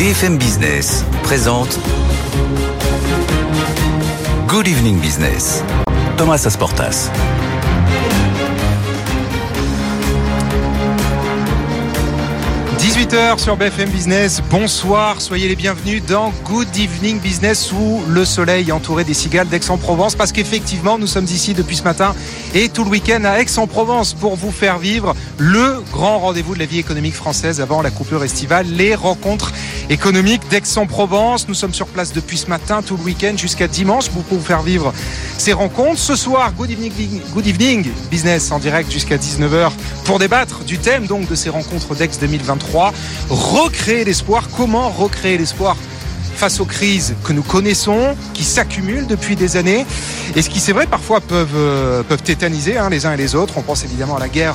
BFM Business présente Good Evening Business. Thomas Asportas. – 18h sur BFM Business. Bonsoir, soyez les bienvenus dans Good Evening Business sous le soleil entouré des cigales d'Aix-en-Provence parce qu'effectivement nous sommes ici depuis ce matin et tout le week-end à Aix-en-Provence pour vous faire vivre le grand rendez-vous de la vie économique française avant la coupure estivale, les rencontres économiques d'Aix-en-Provence. Nous sommes sur place depuis ce matin, tout le week-end jusqu'à dimanche pour vous faire vivre ces rencontres. Ce soir, Good Evening, Good Evening Business en direct jusqu'à 19h pour débattre du thème donc de ces rencontres d'Aix 2023. Recréer l'espoir. Comment recréer l'espoir face aux crises que nous connaissons, qui s'accumulent depuis des années, et ce qui, c'est vrai, parfois peuvent, euh, peuvent tétaniser hein, les uns et les autres. On pense évidemment à la guerre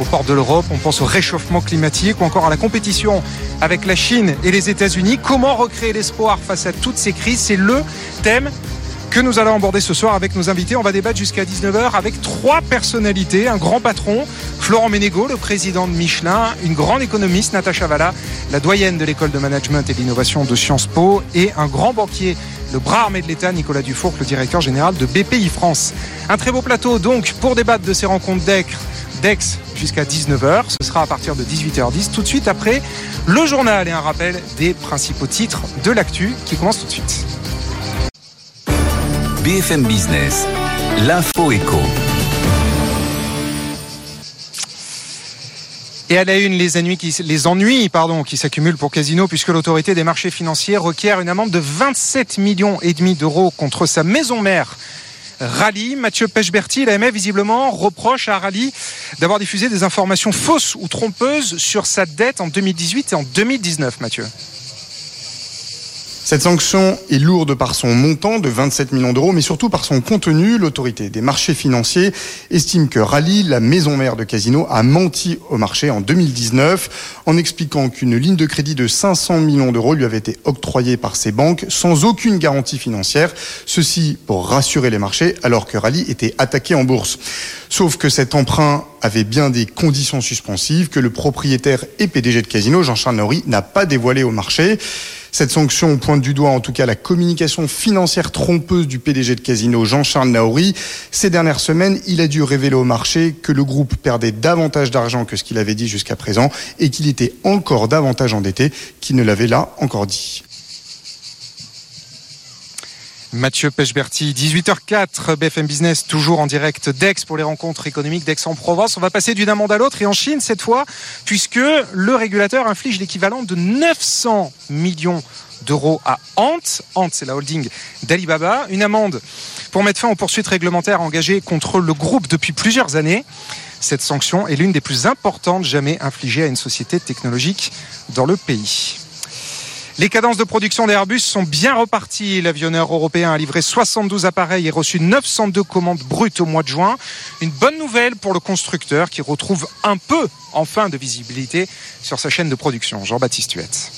au port de l'Europe, on pense au réchauffement climatique ou encore à la compétition avec la Chine et les États-Unis. Comment recréer l'espoir face à toutes ces crises? C'est le thème que nous allons aborder ce soir avec nos invités. On va débattre jusqu'à 19h avec trois personnalités. Un grand patron, Florent Ménégo, le président de Michelin, une grande économiste, Natacha Valla, la doyenne de l'école de management et d'innovation de Sciences Po, et un grand banquier, le bras armé de l'État, Nicolas Dufour, le directeur général de BPI France. Un très beau plateau donc pour débattre de ces rencontres d'Aix jusqu'à 19h. Ce sera à partir de 18h10, tout de suite après le journal et un rappel des principaux titres de l'actu qui commence tout de suite. BFM Business, l'info éco. Et à la une, les ennuis qui, les ennuis, pardon, qui s'accumulent pour Casino puisque l'autorité des marchés financiers requiert une amende de 27 millions et demi d'euros contre sa maison mère. Rally, Mathieu Pechberti, l'AMF visiblement reproche à Rally d'avoir diffusé des informations fausses ou trompeuses sur sa dette en 2018 et en 2019, Mathieu. Cette sanction est lourde par son montant de 27 millions d'euros, mais surtout par son contenu. L'autorité des marchés financiers estime que Rally, la maison mère de Casino, a menti au marché en 2019 en expliquant qu'une ligne de crédit de 500 millions d'euros lui avait été octroyée par ses banques sans aucune garantie financière. Ceci pour rassurer les marchés alors que Rally était attaqué en bourse. Sauf que cet emprunt avait bien des conditions suspensives que le propriétaire et PDG de Casino, Jean-Charles Nauri, n'a pas dévoilé au marché. Cette sanction pointe du doigt en tout cas la communication financière trompeuse du PDG de Casino, Jean-Charles Naouri. Ces dernières semaines, il a dû révéler au marché que le groupe perdait davantage d'argent que ce qu'il avait dit jusqu'à présent et qu'il était encore davantage endetté qu'il ne l'avait là encore dit. Mathieu Pechberti, 18h04, BFM Business, toujours en direct d'Aix pour les rencontres économiques d'Aix-en-Provence. On va passer d'une amende à l'autre et en Chine cette fois, puisque le régulateur inflige l'équivalent de 900 millions d'euros à Ant. Ant, c'est la holding d'Alibaba. Une amende pour mettre fin aux poursuites réglementaires engagées contre le groupe depuis plusieurs années. Cette sanction est l'une des plus importantes jamais infligées à une société technologique dans le pays. Les cadences de production d'Airbus sont bien reparties. L'avionneur européen a livré 72 appareils et reçu 902 commandes brutes au mois de juin. Une bonne nouvelle pour le constructeur qui retrouve un peu, enfin, de visibilité sur sa chaîne de production. Jean-Baptiste Huette.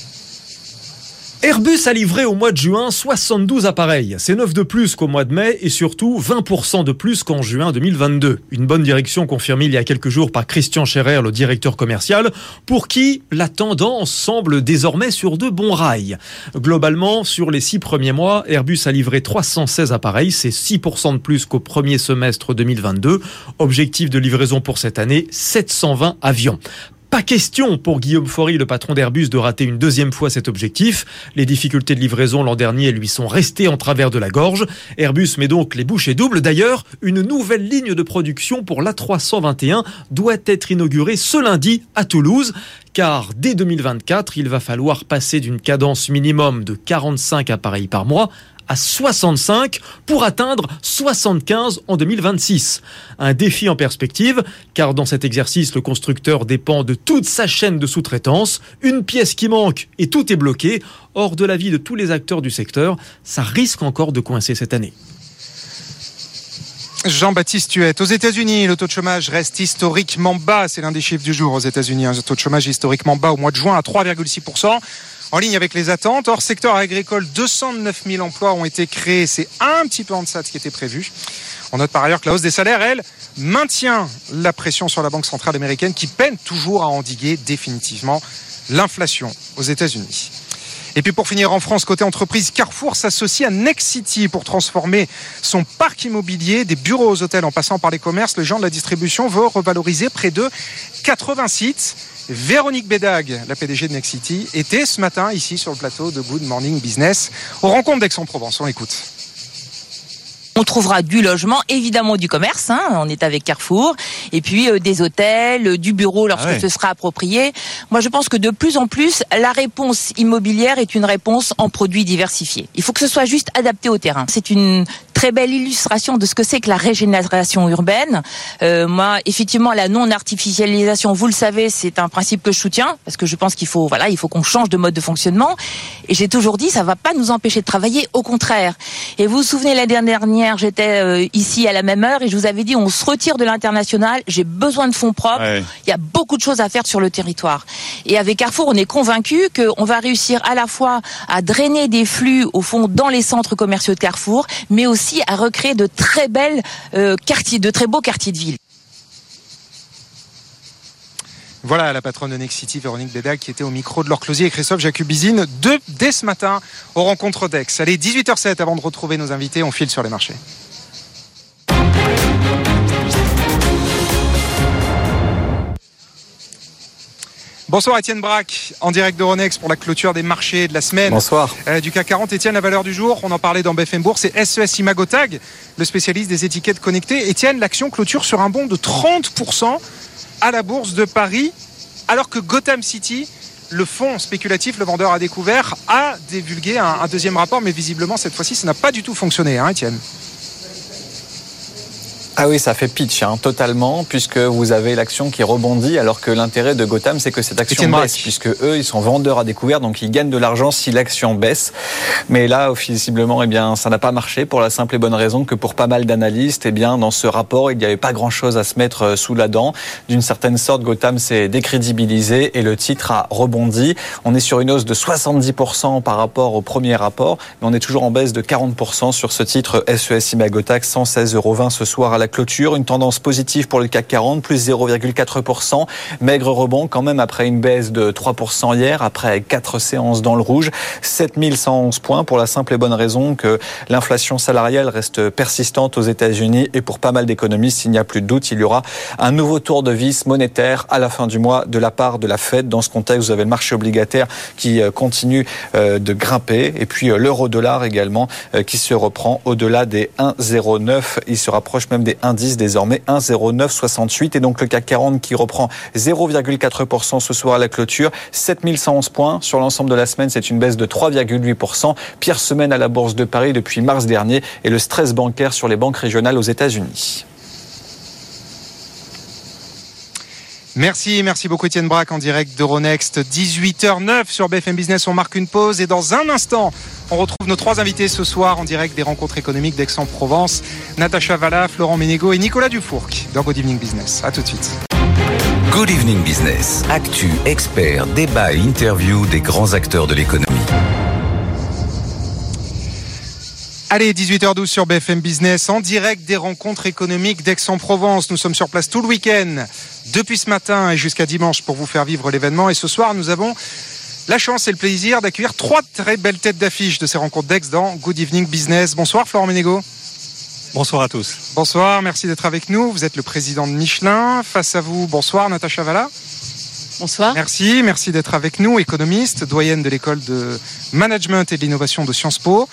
Airbus a livré au mois de juin 72 appareils. C'est 9 de plus qu'au mois de mai et surtout 20% de plus qu'en juin 2022. Une bonne direction confirmée il y a quelques jours par Christian Scherer, le directeur commercial, pour qui la tendance semble désormais sur de bons rails. Globalement, sur les six premiers mois, Airbus a livré 316 appareils, c'est 6% de plus qu'au premier semestre 2022. Objectif de livraison pour cette année, 720 avions. Pas question pour Guillaume Faury, le patron d'Airbus, de rater une deuxième fois cet objectif. Les difficultés de livraison l'an dernier lui sont restées en travers de la gorge. Airbus met donc les bouchées doubles. D'ailleurs, une nouvelle ligne de production pour l'A321 doit être inaugurée ce lundi à Toulouse car dès 2024, il va falloir passer d'une cadence minimum de 45 appareils par mois à 65 pour atteindre 75 en 2026. Un défi en perspective, car dans cet exercice, le constructeur dépend de toute sa chaîne de sous-traitance. Une pièce qui manque et tout est bloqué. Hors de l'avis de tous les acteurs du secteur, ça risque encore de coincer cette année. Jean-Baptiste Huette. Aux États-Unis, le taux de chômage reste historiquement bas. C'est l'un des chiffres du jour aux États-Unis. Un taux de chômage historiquement bas au mois de juin à 3,6% en ligne avec les attentes. Hors secteur agricole, 209 000 emplois ont été créés. C'est un petit peu en deçà de ce qui était prévu. On note par ailleurs que la hausse des salaires, elle, maintient la pression sur la Banque centrale américaine qui peine toujours à endiguer définitivement l'inflation aux États-Unis. Et puis pour finir en France, côté entreprise, Carrefour s'associe à Next City pour transformer son parc immobilier, des bureaux aux hôtels en passant par les commerces. Le genre de la distribution veut revaloriser près de 80 sites. Véronique Bédag, la PDG de Next City, était ce matin ici sur le plateau de Good Morning Business aux rencontres d'Aix-en-Provence. On écoute. On trouvera du logement, évidemment du commerce, hein, on est avec Carrefour, et puis euh, des hôtels, euh, du bureau lorsque Ah ouais. ce sera approprié. Moi, je pense que de plus en plus, la réponse immobilière est une réponse en produits diversifiés. Il faut que ce soit juste adapté au terrain. C'est une très belle illustration de ce que c'est que la régénération urbaine. Euh, moi, effectivement, la non-artificialisation, vous le savez, c'est un principe que je soutiens, parce que je pense qu'il faut, voilà, il faut qu'on change de mode de fonctionnement. Et j'ai toujours dit, ça va pas nous empêcher de travailler, au contraire. Et vous vous souvenez, la dernière, j'étais euh, ici à la même heure et je vous avais dit, on se retire de l'international, j'ai besoin de fonds propres. Ouais. Il y a beaucoup de choses à faire sur le territoire. Et avec Carrefour, on est convaincu qu'on va réussir à la fois à drainer des flux, au fond, dans les centres commerciaux de Carrefour, mais aussi à recréer de très belles euh, quartiers, de très beaux quartiers de ville. Voilà la patronne de Next City, Véronique Bédag, qui était au micro de Laure Closier et Christophe Jacubizine de, dès ce matin aux rencontres d'Aix. Allez, 18h07 avant de retrouver nos invités, on file sur les marchés. Bonsoir Étienne Braque, en direct de Ronex pour la clôture des marchés de la semaine. Bonsoir. Euh, du CAC 40, Étienne, la valeur du jour, on en parlait dans BFM Bourse, c'est SES Imagotag, le spécialiste des étiquettes connectées. Étienne, l'action clôture sur un bond de 30% à la bourse de Paris, alors que Gotham City, le fonds spéculatif, le vendeur a découvert, a divulgué un, un deuxième rapport, mais visiblement cette fois-ci, ça n'a pas du tout fonctionné, hein, Étienne? Ah oui, ça fait pitch hein, totalement, puisque vous avez l'action qui rebondit, alors que l'intérêt de Gotham, c'est que cette action baisse, puisque eux, ils sont vendeurs à découvert, donc ils gagnent de l'argent si l'action baisse. Mais là, visiblement, eh bien, ça n'a pas marché pour la simple et bonne raison que pour pas mal d'analystes, eh bien, dans ce rapport, il n'y avait pas grand-chose à se mettre euh, sous la dent. D'une certaine sorte, Gotham s'est décrédibilisé et le titre a rebondi. On est sur une hausse de 70% par rapport au premier rapport, mais on est toujours en baisse de 40% sur ce titre SES Imagotax, 116,20 euros ce soir à la clôture. Une tendance positive pour le CAC 40, plus 0,4%. Maigre rebond quand même après une baisse de 3% hier, après quatre séances dans le rouge. 7111 points pour la simple et bonne raison que l'inflation salariale reste persistante aux États-Unis et pour pas mal d'économistes, il n'y a plus de doute, il y aura un nouveau tour de vis monétaire à la fin du mois de la part de la Fed. Dans ce contexte, vous avez le marché obligataire qui euh, continue euh, de grimper et puis euh, l'euro-dollar également qui se reprend au-delà des 1,09. Il se rapproche même des 1,10 désormais 1,0968 et donc le CAC 40 qui reprend 0,4% ce soir à la clôture, 7111 points sur l'ensemble de la semaine, c'est une baisse de 3,8%. Pire semaine à la Bourse de Paris depuis mars dernier et le stress bancaire sur les banques régionales aux États-Unis. Merci, merci beaucoup Étienne Braque en direct d'Euronext, 18h09 sur BFM Business. On marque une pause et dans un instant, on retrouve nos trois invités ce soir en direct des rencontres économiques d'Aix-en-Provence. Natacha Valla, Florent Ménégo et Nicolas Dufourc dans Good Evening Business. À tout de suite. Good Evening Business. Actu, experts, débat et interview des grands acteurs de l'économie. Allez, 18h12 sur BFM Business, en direct des rencontres économiques d'Aix-en-Provence. Nous sommes sur place tout le week-end, depuis ce matin et jusqu'à dimanche pour vous faire vivre l'événement. Et ce soir, nous avons la chance et le plaisir d'accueillir trois très belles têtes d'affiche de ces rencontres d'Aix dans Good Evening Business. Bonsoir Florent Ménégo. Bonsoir à tous. Bonsoir, merci d'être avec nous. Vous êtes le président de Michelin. Face à vous, bonsoir Natacha Valla. Bonsoir. Merci, merci d'être avec nous, économiste, doyenne de l'école de management et de l'innovation de Sciences Po.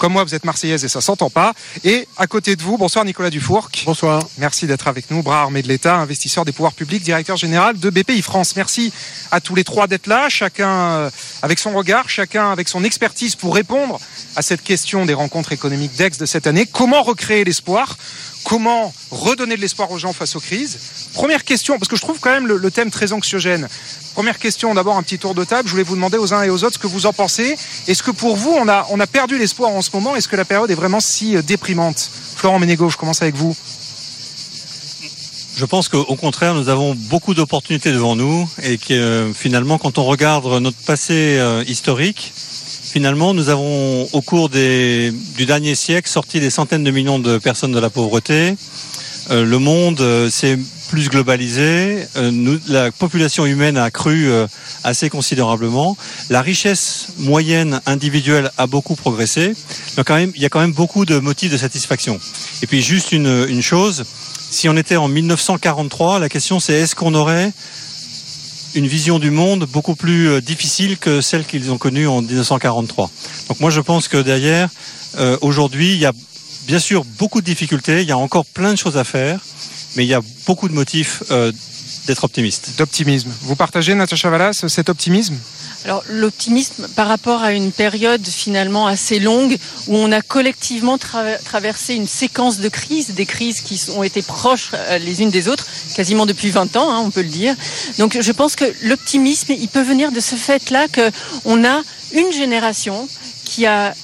Comme moi, vous êtes marseillaise et ça s'entend pas. Et à côté de vous, bonsoir Nicolas Dufourc. Bonsoir. Merci d'être avec nous, bras armé de l'État, investisseur des pouvoirs publics, directeur général de BPI France. Merci à tous les trois d'être là, chacun euh, avec son regard, chacun avec son expertise pour répondre à cette question des rencontres économiques d'Aix de cette année. Comment recréer l'espoir Comment redonner de l'espoir aux gens face aux crises Première question, parce que je trouve quand même le, thème très anxiogène. Première question, d'abord un petit tour de table. Je voulais vous demander aux uns et aux autres ce que vous en pensez. Est-ce que pour vous, on a, on a perdu l'espoir en ce moment Est-ce que la période est vraiment si euh, déprimante Florent Ménégo, je commence avec vous. Je pense qu'au contraire, nous avons beaucoup d'opportunités devant nous et que euh, finalement, quand on regarde notre passé euh, historique, finalement, nous avons au cours des, du dernier siècle sorti des centaines de millions de personnes de la pauvreté. Euh, le monde euh, s'est plus globalisé, euh, la population humaine a cru assez considérablement, la richesse moyenne individuelle a beaucoup progressé, quand même, il y a quand même beaucoup de motifs de satisfaction. Et puis juste une, une chose, si on était en 1943, la question c'est est-ce qu'on aurait une vision du monde beaucoup plus euh, difficile que celle qu'ils ont connue en 1943. Donc moi je pense que derrière, euh, aujourd'hui, il y a bien sûr beaucoup de difficultés, il y a encore plein de choses à faire, mais il y a beaucoup de motifs euh, d'être optimiste. D'optimisme. Vous partagez, Natacha Valas, cet optimisme? Alors l'optimisme par rapport à une période finalement assez longue où on a collectivement tra traversé une séquence de crises, des crises qui ont été proches euh, les unes des autres, quasiment depuis 20 ans, hein, on peut le dire. Donc je pense que l'optimisme, il peut venir de ce fait-là qu'on a une génération qui a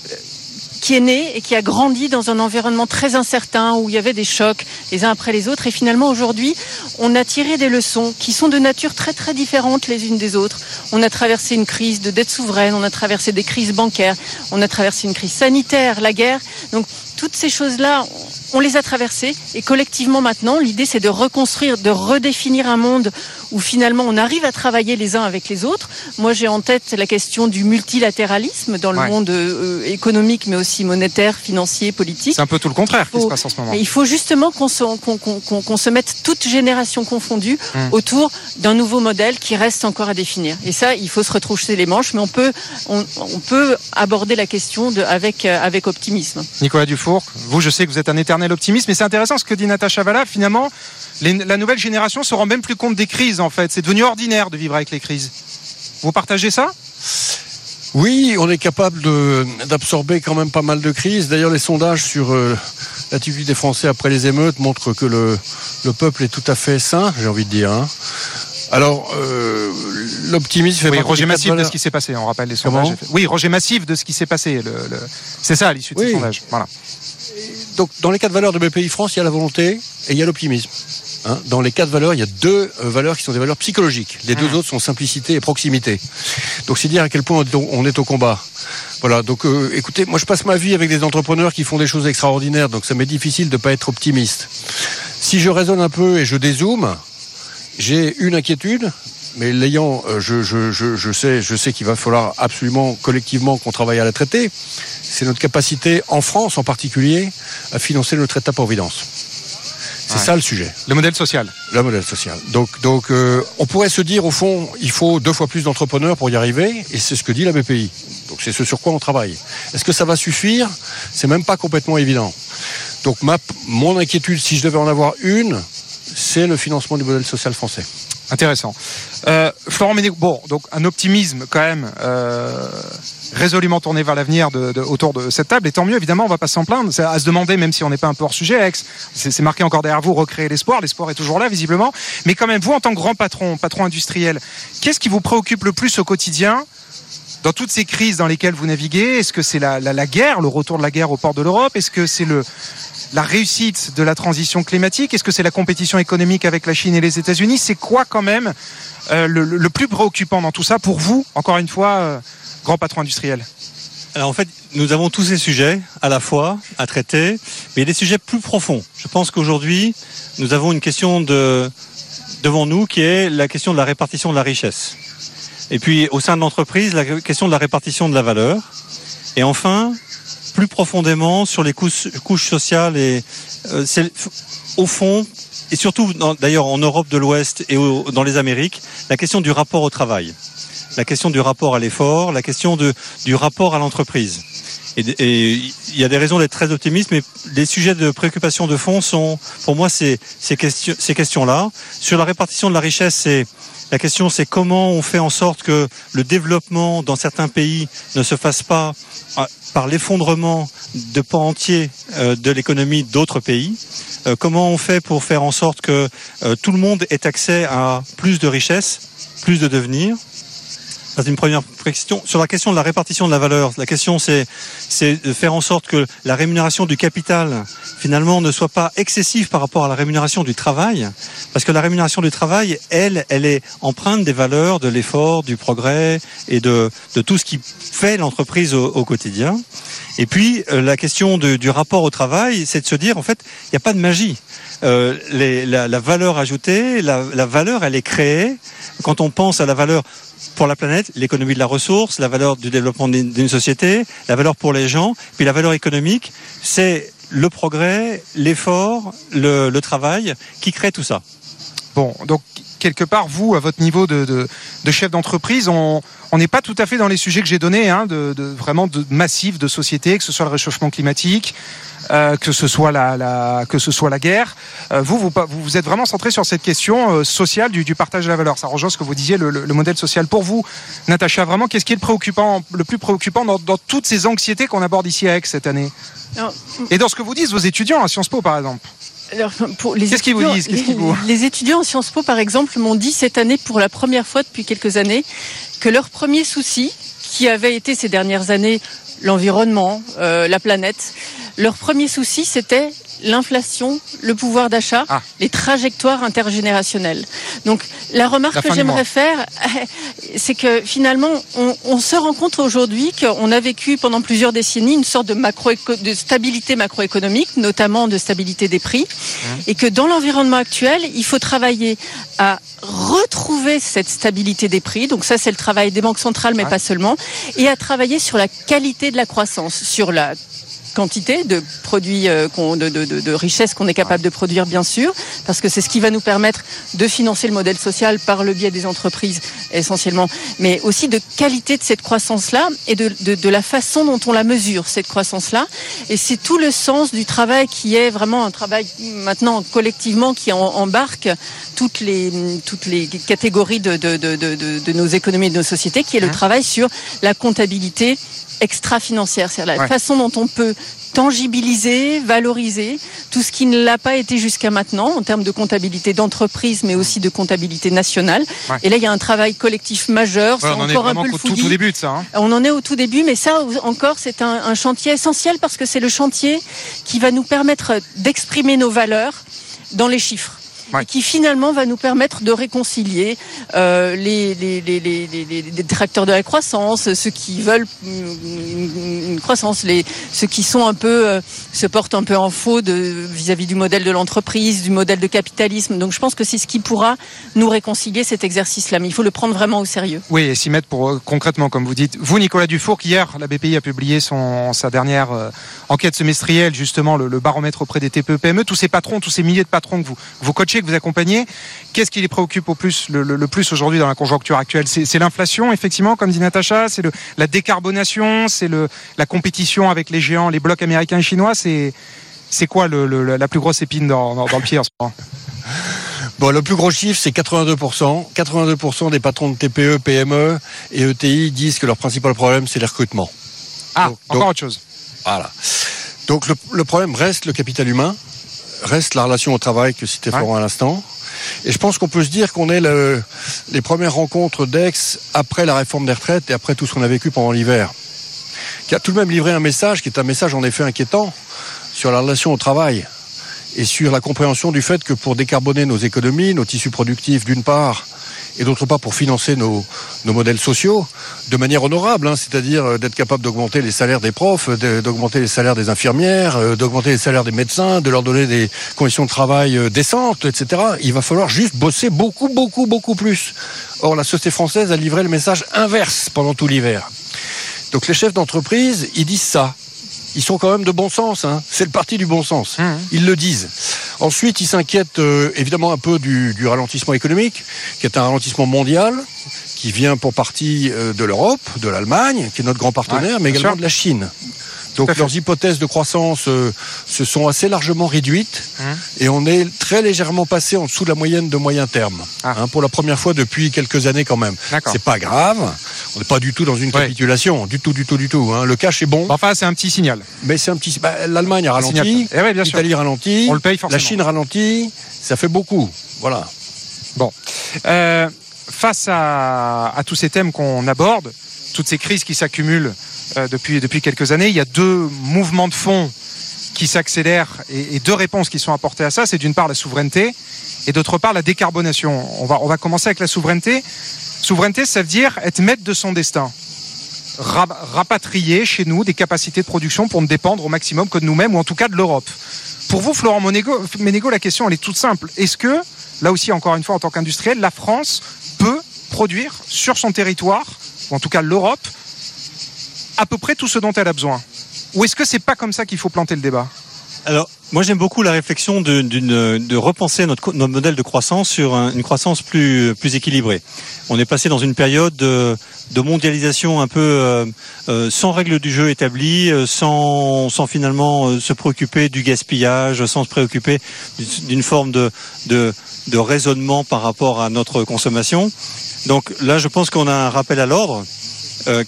qui est né et qui a grandi dans un environnement très incertain où il y avait des chocs les uns après les autres. Et finalement, aujourd'hui, on a tiré des leçons qui sont de nature très très différentes les unes des autres. On a traversé une crise de dette souveraine, on a traversé des crises bancaires, on a traversé une crise sanitaire, la guerre. Donc toutes ces choses-là, on les a traversées et collectivement maintenant, l'idée c'est de reconstruire, de redéfinir un monde où finalement on arrive à travailler les uns avec les autres. Moi j'ai en tête la question du multilatéralisme dans le Ouais. monde euh, économique mais aussi monétaire, financier, politique. C'est un peu tout le contraire qui Faut- se passe en ce moment. Il faut justement qu'on se, mette toutes générations confondues Mm. autour d'un nouveau modèle qui reste encore à définir. Et ça, il faut se retrousser les manches, mais on peut, on, on peut aborder la question de, avec, euh, avec optimisme. Nicolas Dufour, vous, je sais que vous êtes un éternel optimiste, mais c'est intéressant ce que dit Natacha Valla. Finalement, les- la nouvelle génération se rend même plus compte des crises, en fait. C'est devenu ordinaire de vivre avec les crises. Vous partagez ça? Oui, on est capable d'absorber quand même pas mal de crises. D'ailleurs, les sondages sur euh, l'attitude des Français après les émeutes montrent que le, le peuple est tout à fait sain, j'ai envie de dire. hein. Alors, euh, l'optimisme fait Oui, massif de ce qui s'est passé, on rappelle les Comment? sondages. Oui, rejet massif de ce qui s'est passé. le- le- C'est ça l'issue de ces sondages. Voilà. Donc, dans les quatre valeurs de BPI France, il y a la volonté et il y a l'optimisme. Hein, dans les quatre valeurs, il y a deux euh, valeurs qui sont des valeurs psychologiques. Les deux autres sont simplicité et proximité. Donc, c'est dire à quel point on est au- combat. Voilà. Donc, euh, écoutez, moi, je passe ma vie avec des entrepreneurs qui font des choses extraordinaires. Donc, ça m'est difficile de pas être optimiste. Si je raisonne un peu et je dézoome, j'ai une inquiétude. Mais l'ayant, euh, je, je, je, je sais, je sais qu'il va falloir absolument collectivement qu'on travaille à la traiter. C'est notre capacité, en France en particulier, à financer notre État-providence. C'est Ouais. ça le sujet, Le modèle social. le modèle social. Donc, donc euh, on pourrait se dire, au fond, il faut deux fois plus d'entrepreneurs pour y arriver, et c'est ce que dit la BPI. Donc c'est ce sur quoi on travaille. Est-ce que ça va suffire? C'est même pas complètement évident. Donc ma, mon inquiétude, si je devais en avoir une, c'est le financement du modèle social français. Intéressant. Euh, Florent Méné, bon, donc un optimisme quand même euh, résolument tourné vers l'avenir autour de cette table. Et tant mieux, évidemment, on va pas s'en plaindre. C'est à se demander, même si on n'est pas un peu hors sujet, Alex, c'est c'est marqué encore derrière vous, recréer l'espoir. L'espoir est toujours là, visiblement. Mais quand même, vous, en tant que grand patron, patron industriel, qu'est-ce qui vous préoccupe le plus au quotidien dans toutes ces crises dans lesquelles vous naviguez? Est-ce que c'est la, la- la guerre, le retour de la guerre au port de l'Europe? Est-ce que c'est le la réussite de la transition climatique? Est-ce que c'est la compétition économique avec la Chine et les États-Unis? C'est quoi quand même euh, le, plus préoccupant dans tout ça pour vous, encore une fois, euh, grand patron industriel? Alors en fait, nous avons tous ces sujets à la fois à traiter, mais il y a des sujets plus profonds. Je pense qu'aujourd'hui, nous avons une question de, devant nous qui est la question de la répartition de la richesse. Et puis au sein de l'entreprise, la question de la répartition de la valeur. Et enfin, plus profondément sur les couches, sociales et euh, c'est au fond et surtout d'ailleurs en Europe de l'Ouest et dans les Amériques, la question du rapport au travail, la question du rapport à l'effort, la question de, du rapport à l'entreprise. Et il y a des raisons d'être très optimiste, mais les sujets de préoccupation de fond sont, pour moi, ces, ces, questions, ces questions-là. Sur la répartition de la richesse, la question, c'est comment on fait en sorte que le développement dans certains pays ne se fasse pas ah, par l'effondrement de pans entiers euh, de l'économie d'autres pays. Euh, comment on fait pour faire en sorte que euh, tout le monde ait accès à plus de richesses, plus de devenir c'est une première question. Sur la question de la répartition de la valeur, la question c'est de faire en sorte que la rémunération du capital finalement ne soit pas excessive par rapport à la rémunération du travail, parce que la rémunération du travail, elle, elle est empreinte des valeurs, de l'effort, du progrès et de, tout ce qui fait l'entreprise au quotidien. Et puis euh, la question de, du rapport au travail, c'est de se dire en fait, il n'y a pas de magie. Euh, les, la, la, valeur ajoutée, la, la, valeur, elle est créée quand on pense à la valeur pour la planète, l'économie de la ressource, la valeur du développement d'une société, la valeur pour les gens, puis la valeur économique, c'est le progrès, l'effort, le, le travail qui crée tout ça. Bon, donc quelque part, vous, à votre niveau de, de, de chef d'entreprise, on n'est pas tout à fait dans les sujets que j'ai donnés, hein, de, de, vraiment de massif de société, que ce soit le réchauffement climatique, euh, que ce soit la, la, que ce soit la guerre. Euh, vous, vous, vous êtes vraiment centré sur cette question euh, sociale du, du, partage de la valeur. Ça rejoint ce que vous disiez, le, le, le modèle social. Pour vous, Natacha, vraiment, qu'est-ce qui est le, préoccupant, le plus préoccupant dans, dans toutes ces anxiétés qu'on aborde ici à Aix cette année? Et dans ce que vous disent vos étudiants à Sciences Po, par exemple? Qu'est-ce qu'ils vous disent? Les, qu vous... les étudiants en Sciences Po, par exemple, m'ont dit cette année, pour la première fois depuis quelques années, que leur premier souci, qui avait été ces dernières années l'environnement, euh, la planète, leur premier souci, c'était l'inflation, le pouvoir d'achat, ah. les trajectoires intergénérationnelles. Donc la remarque la que j'aimerais faire, c'est que finalement, on, on, se rend compte aujourd'hui qu'on a vécu pendant plusieurs décennies une sorte de, macro de stabilité macroéconomique, notamment de stabilité des prix, mmh. et que dans l'environnement actuel, il faut travailler à retrouver cette stabilité des prix. Donc ça, c'est le travail des banques centrales, mais ouais. pas seulement, et à travailler sur la qualité de la croissance, sur la quantité de produits, euh, de, de, de, de richesses qu'on est capable de produire, bien sûr, parce que c'est ce qui va nous permettre de financer le modèle social par le biais des entreprises essentiellement, mais aussi de qualité de cette croissance-là et de, de, la façon dont on la mesure, cette croissance-là. Et c'est tout le sens du travail qui est vraiment un travail maintenant collectivement qui en, embarque toutes les, toutes les catégories de, de, de, de, de nos économies et de nos sociétés, qui est le travail sur la comptabilité extra-financière, c'est-à-dire la ouais. façon dont on peut tangibiliser, valoriser tout ce qui ne l'a pas été jusqu'à maintenant en termes de comptabilité d'entreprise, mais aussi de comptabilité nationale. Ouais. Et là, il y a un travail collectif majeur. Ouais, c'est encore un peu le tout, tout début de ça. Hein. On en est au tout début, mais ça encore, c'est un, un chantier essentiel parce que c'est le chantier qui va nous permettre d'exprimer nos valeurs dans les chiffres ouais. qui finalement va nous permettre de réconcilier euh, les, les, les, les, détracteurs de la croissance, ceux qui veulent une, une croissance, les, ceux qui sont un peu euh, se portent un peu en faux vis-à-vis -vis du modèle de l'entreprise, du modèle de capitalisme. Donc je pense que c'est ce qui pourra nous réconcilier cet exercice-là, mais il faut le prendre vraiment au sérieux. Oui, et s'y mettre pour euh, concrètement, comme vous dites. Vous, Nicolas Dufour, hier, la BPI a publié son, sa dernière enquête semestrielle, justement le, le baromètre auprès des TPE-PME. Tous ces patrons, tous ces milliers de patrons que vous, vous coachez que vous accompagnez. Qu'est-ce qui les préoccupe au plus, le, le, le plus aujourd'hui dans la conjoncture actuelle? C'est l'inflation, effectivement, comme dit Natacha, c'est la décarbonation, c'est la compétition avec les géants, les blocs américains et chinois. C'est quoi le, la plus grosse épine dans, dans, dans le pied en ce moment? Bon, le plus gros chiffre, c'est 82%. 82% des patrons de TPE, PME et ETI disent que leur principal problème, c'est les recrutements. Ah, donc, encore donc, autre chose. Voilà. Donc le, le, problème reste le capital humain, reste la relation au travail que citait ouais. Florent à l'instant. Et je pense qu'on peut se dire qu'on est le, les premières rencontres d'Aix après la réforme des retraites et après tout ce qu'on a vécu pendant l'hiver. Qui a tout de même livré un message qui est un message en effet inquiétant sur la relation au travail et sur la compréhension du fait que pour décarboner nos économies, nos tissus productifs d'une part, et d'autre part pour financer nos, modèles sociaux de manière honorable, hein, c'est-à-dire d'être capable d'augmenter les salaires des profs, d'augmenter les salaires des infirmières, euh, d'augmenter les salaires des médecins, de leur donner des conditions de travail euh, décentes, etc. Il va falloir juste bosser beaucoup, beaucoup, beaucoup plus. Or, la société française a livré le message inverse pendant tout l'hiver. Donc les chefs d'entreprise, ils disent ça ils sont quand même de bon sens. Hein. C'est le parti du bon sens. Mmh. Ils le disent. Ensuite, ils s'inquiètent euh, évidemment un peu du, du, ralentissement économique, qui est un ralentissement mondial, qui vient pour partie euh, de l'Europe, de l'Allemagne, qui est notre grand partenaire, ouais, mais également sûr. de la Chine. Donc leurs hypothèses de croissance euh, se sont assez largement réduites mmh. et on est très légèrement passé en dessous de la moyenne de moyen terme. Ah. Hein, pour la première fois depuis quelques années quand même. C'est pas grave. On n'est pas du tout dans une capitulation, du tout, du tout, du tout. Hein. Le cash est bon. Enfin, c'est un petit signal. Mais c'est un petit. Bah, L'Allemagne a ralenti, eh ouais, l'Italie ralentit, on le paye forcément. la Chine ralentit. Ça fait beaucoup. Voilà. Bon. Euh, face à, à tous ces thèmes qu'on aborde, toutes ces crises qui s'accumulent depuis, depuis quelques années. Il y a deux mouvements de fond qui s'accélèrent et, et, deux réponses qui sont apportées à ça. C'est d'une part la souveraineté et d'autre part la décarbonation. On va, on va commencer avec la souveraineté. Souveraineté, ça veut dire être maître de son destin. rapatrier chez nous des capacités de production pour ne dépendre au maximum que de nous-mêmes ou en tout cas de l'Europe. Pour vous, Florent Ménégo, la question elle est toute simple. Est-ce que, là aussi encore une fois en tant qu'industriel, la France peut produire sur son territoire, ou en tout cas l'Europe, à peu près tout ce dont elle a besoin Ou est-ce que c'est pas comme ça qu'il faut planter le débat? Alors, moi j'aime beaucoup la réflexion de, de repenser notre, notre, modèle de croissance sur une croissance plus, plus équilibrée. On est passé dans une période de, de mondialisation un peu euh, euh, sans règles du jeu établies, euh, sans, sans finalement se préoccuper du gaspillage, sans se préoccuper d'une forme de, de, de raisonnement par rapport à notre consommation. Donc là, je pense qu'on a un rappel à l'ordre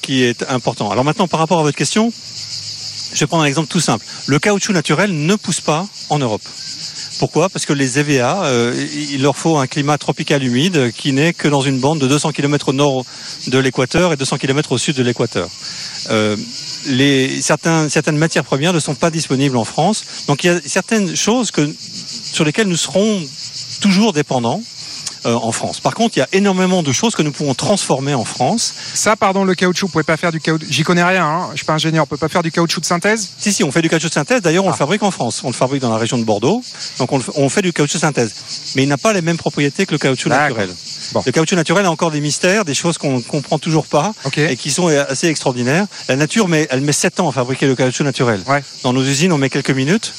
qui est important. Alors maintenant, par rapport à votre question, je vais prendre un exemple tout simple. Le caoutchouc naturel ne pousse pas en Europe. Pourquoi? Parce que les EVA, euh, il leur faut un climat tropical humide qui n'est que dans une bande de 200 km au nord de l'équateur et 200 km au sud de l'équateur. Euh, certaines matières premières ne sont pas disponibles en France. Donc il y a certaines choses sur lesquelles nous serons toujours dépendants. Euh, en France. Par contre, il y a énormément de choses que nous pouvons transformer en France. Ça, pardon, le caoutchouc, vous pouvez pas faire du caoutchouc. J'y connais rien, hein. je suis pas ingénieur. On peut pas faire du caoutchouc de synthèse? Si, si, on fait du caoutchouc de synthèse. D'ailleurs, on le ah. fabrique en France. On le fabrique dans la région de Bordeaux. Donc, on, fait du caoutchouc de synthèse. Mais il n'a pas les mêmes propriétés que le caoutchouc naturel. Le caoutchouc naturel a encore des mystères, des choses qu'on ne comprend toujours pas et qui sont assez extraordinaires. La nature, mais elle met 7 ans à fabriquer le caoutchouc naturel. Dans nos usines, on met quelques minutes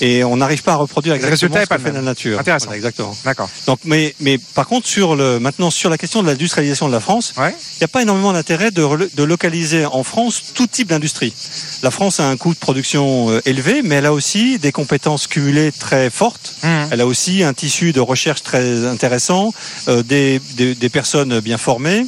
et on n'arrive pas à reproduire exactement ce que fait la nature. Intéressant. exactement. D'accord. Donc, mais, mais par contre, sur maintenant sur la question de l'industrialisation de la France, il n'y a pas énormément d'intérêt de, localiser en France tout type d'industrie. La France a un coût de production euh, élevé, mais elle a aussi des compétences cumulées très fortes. Mmh. Elle a aussi un tissu de recherche très intéressant, euh, des, personnes bien formées.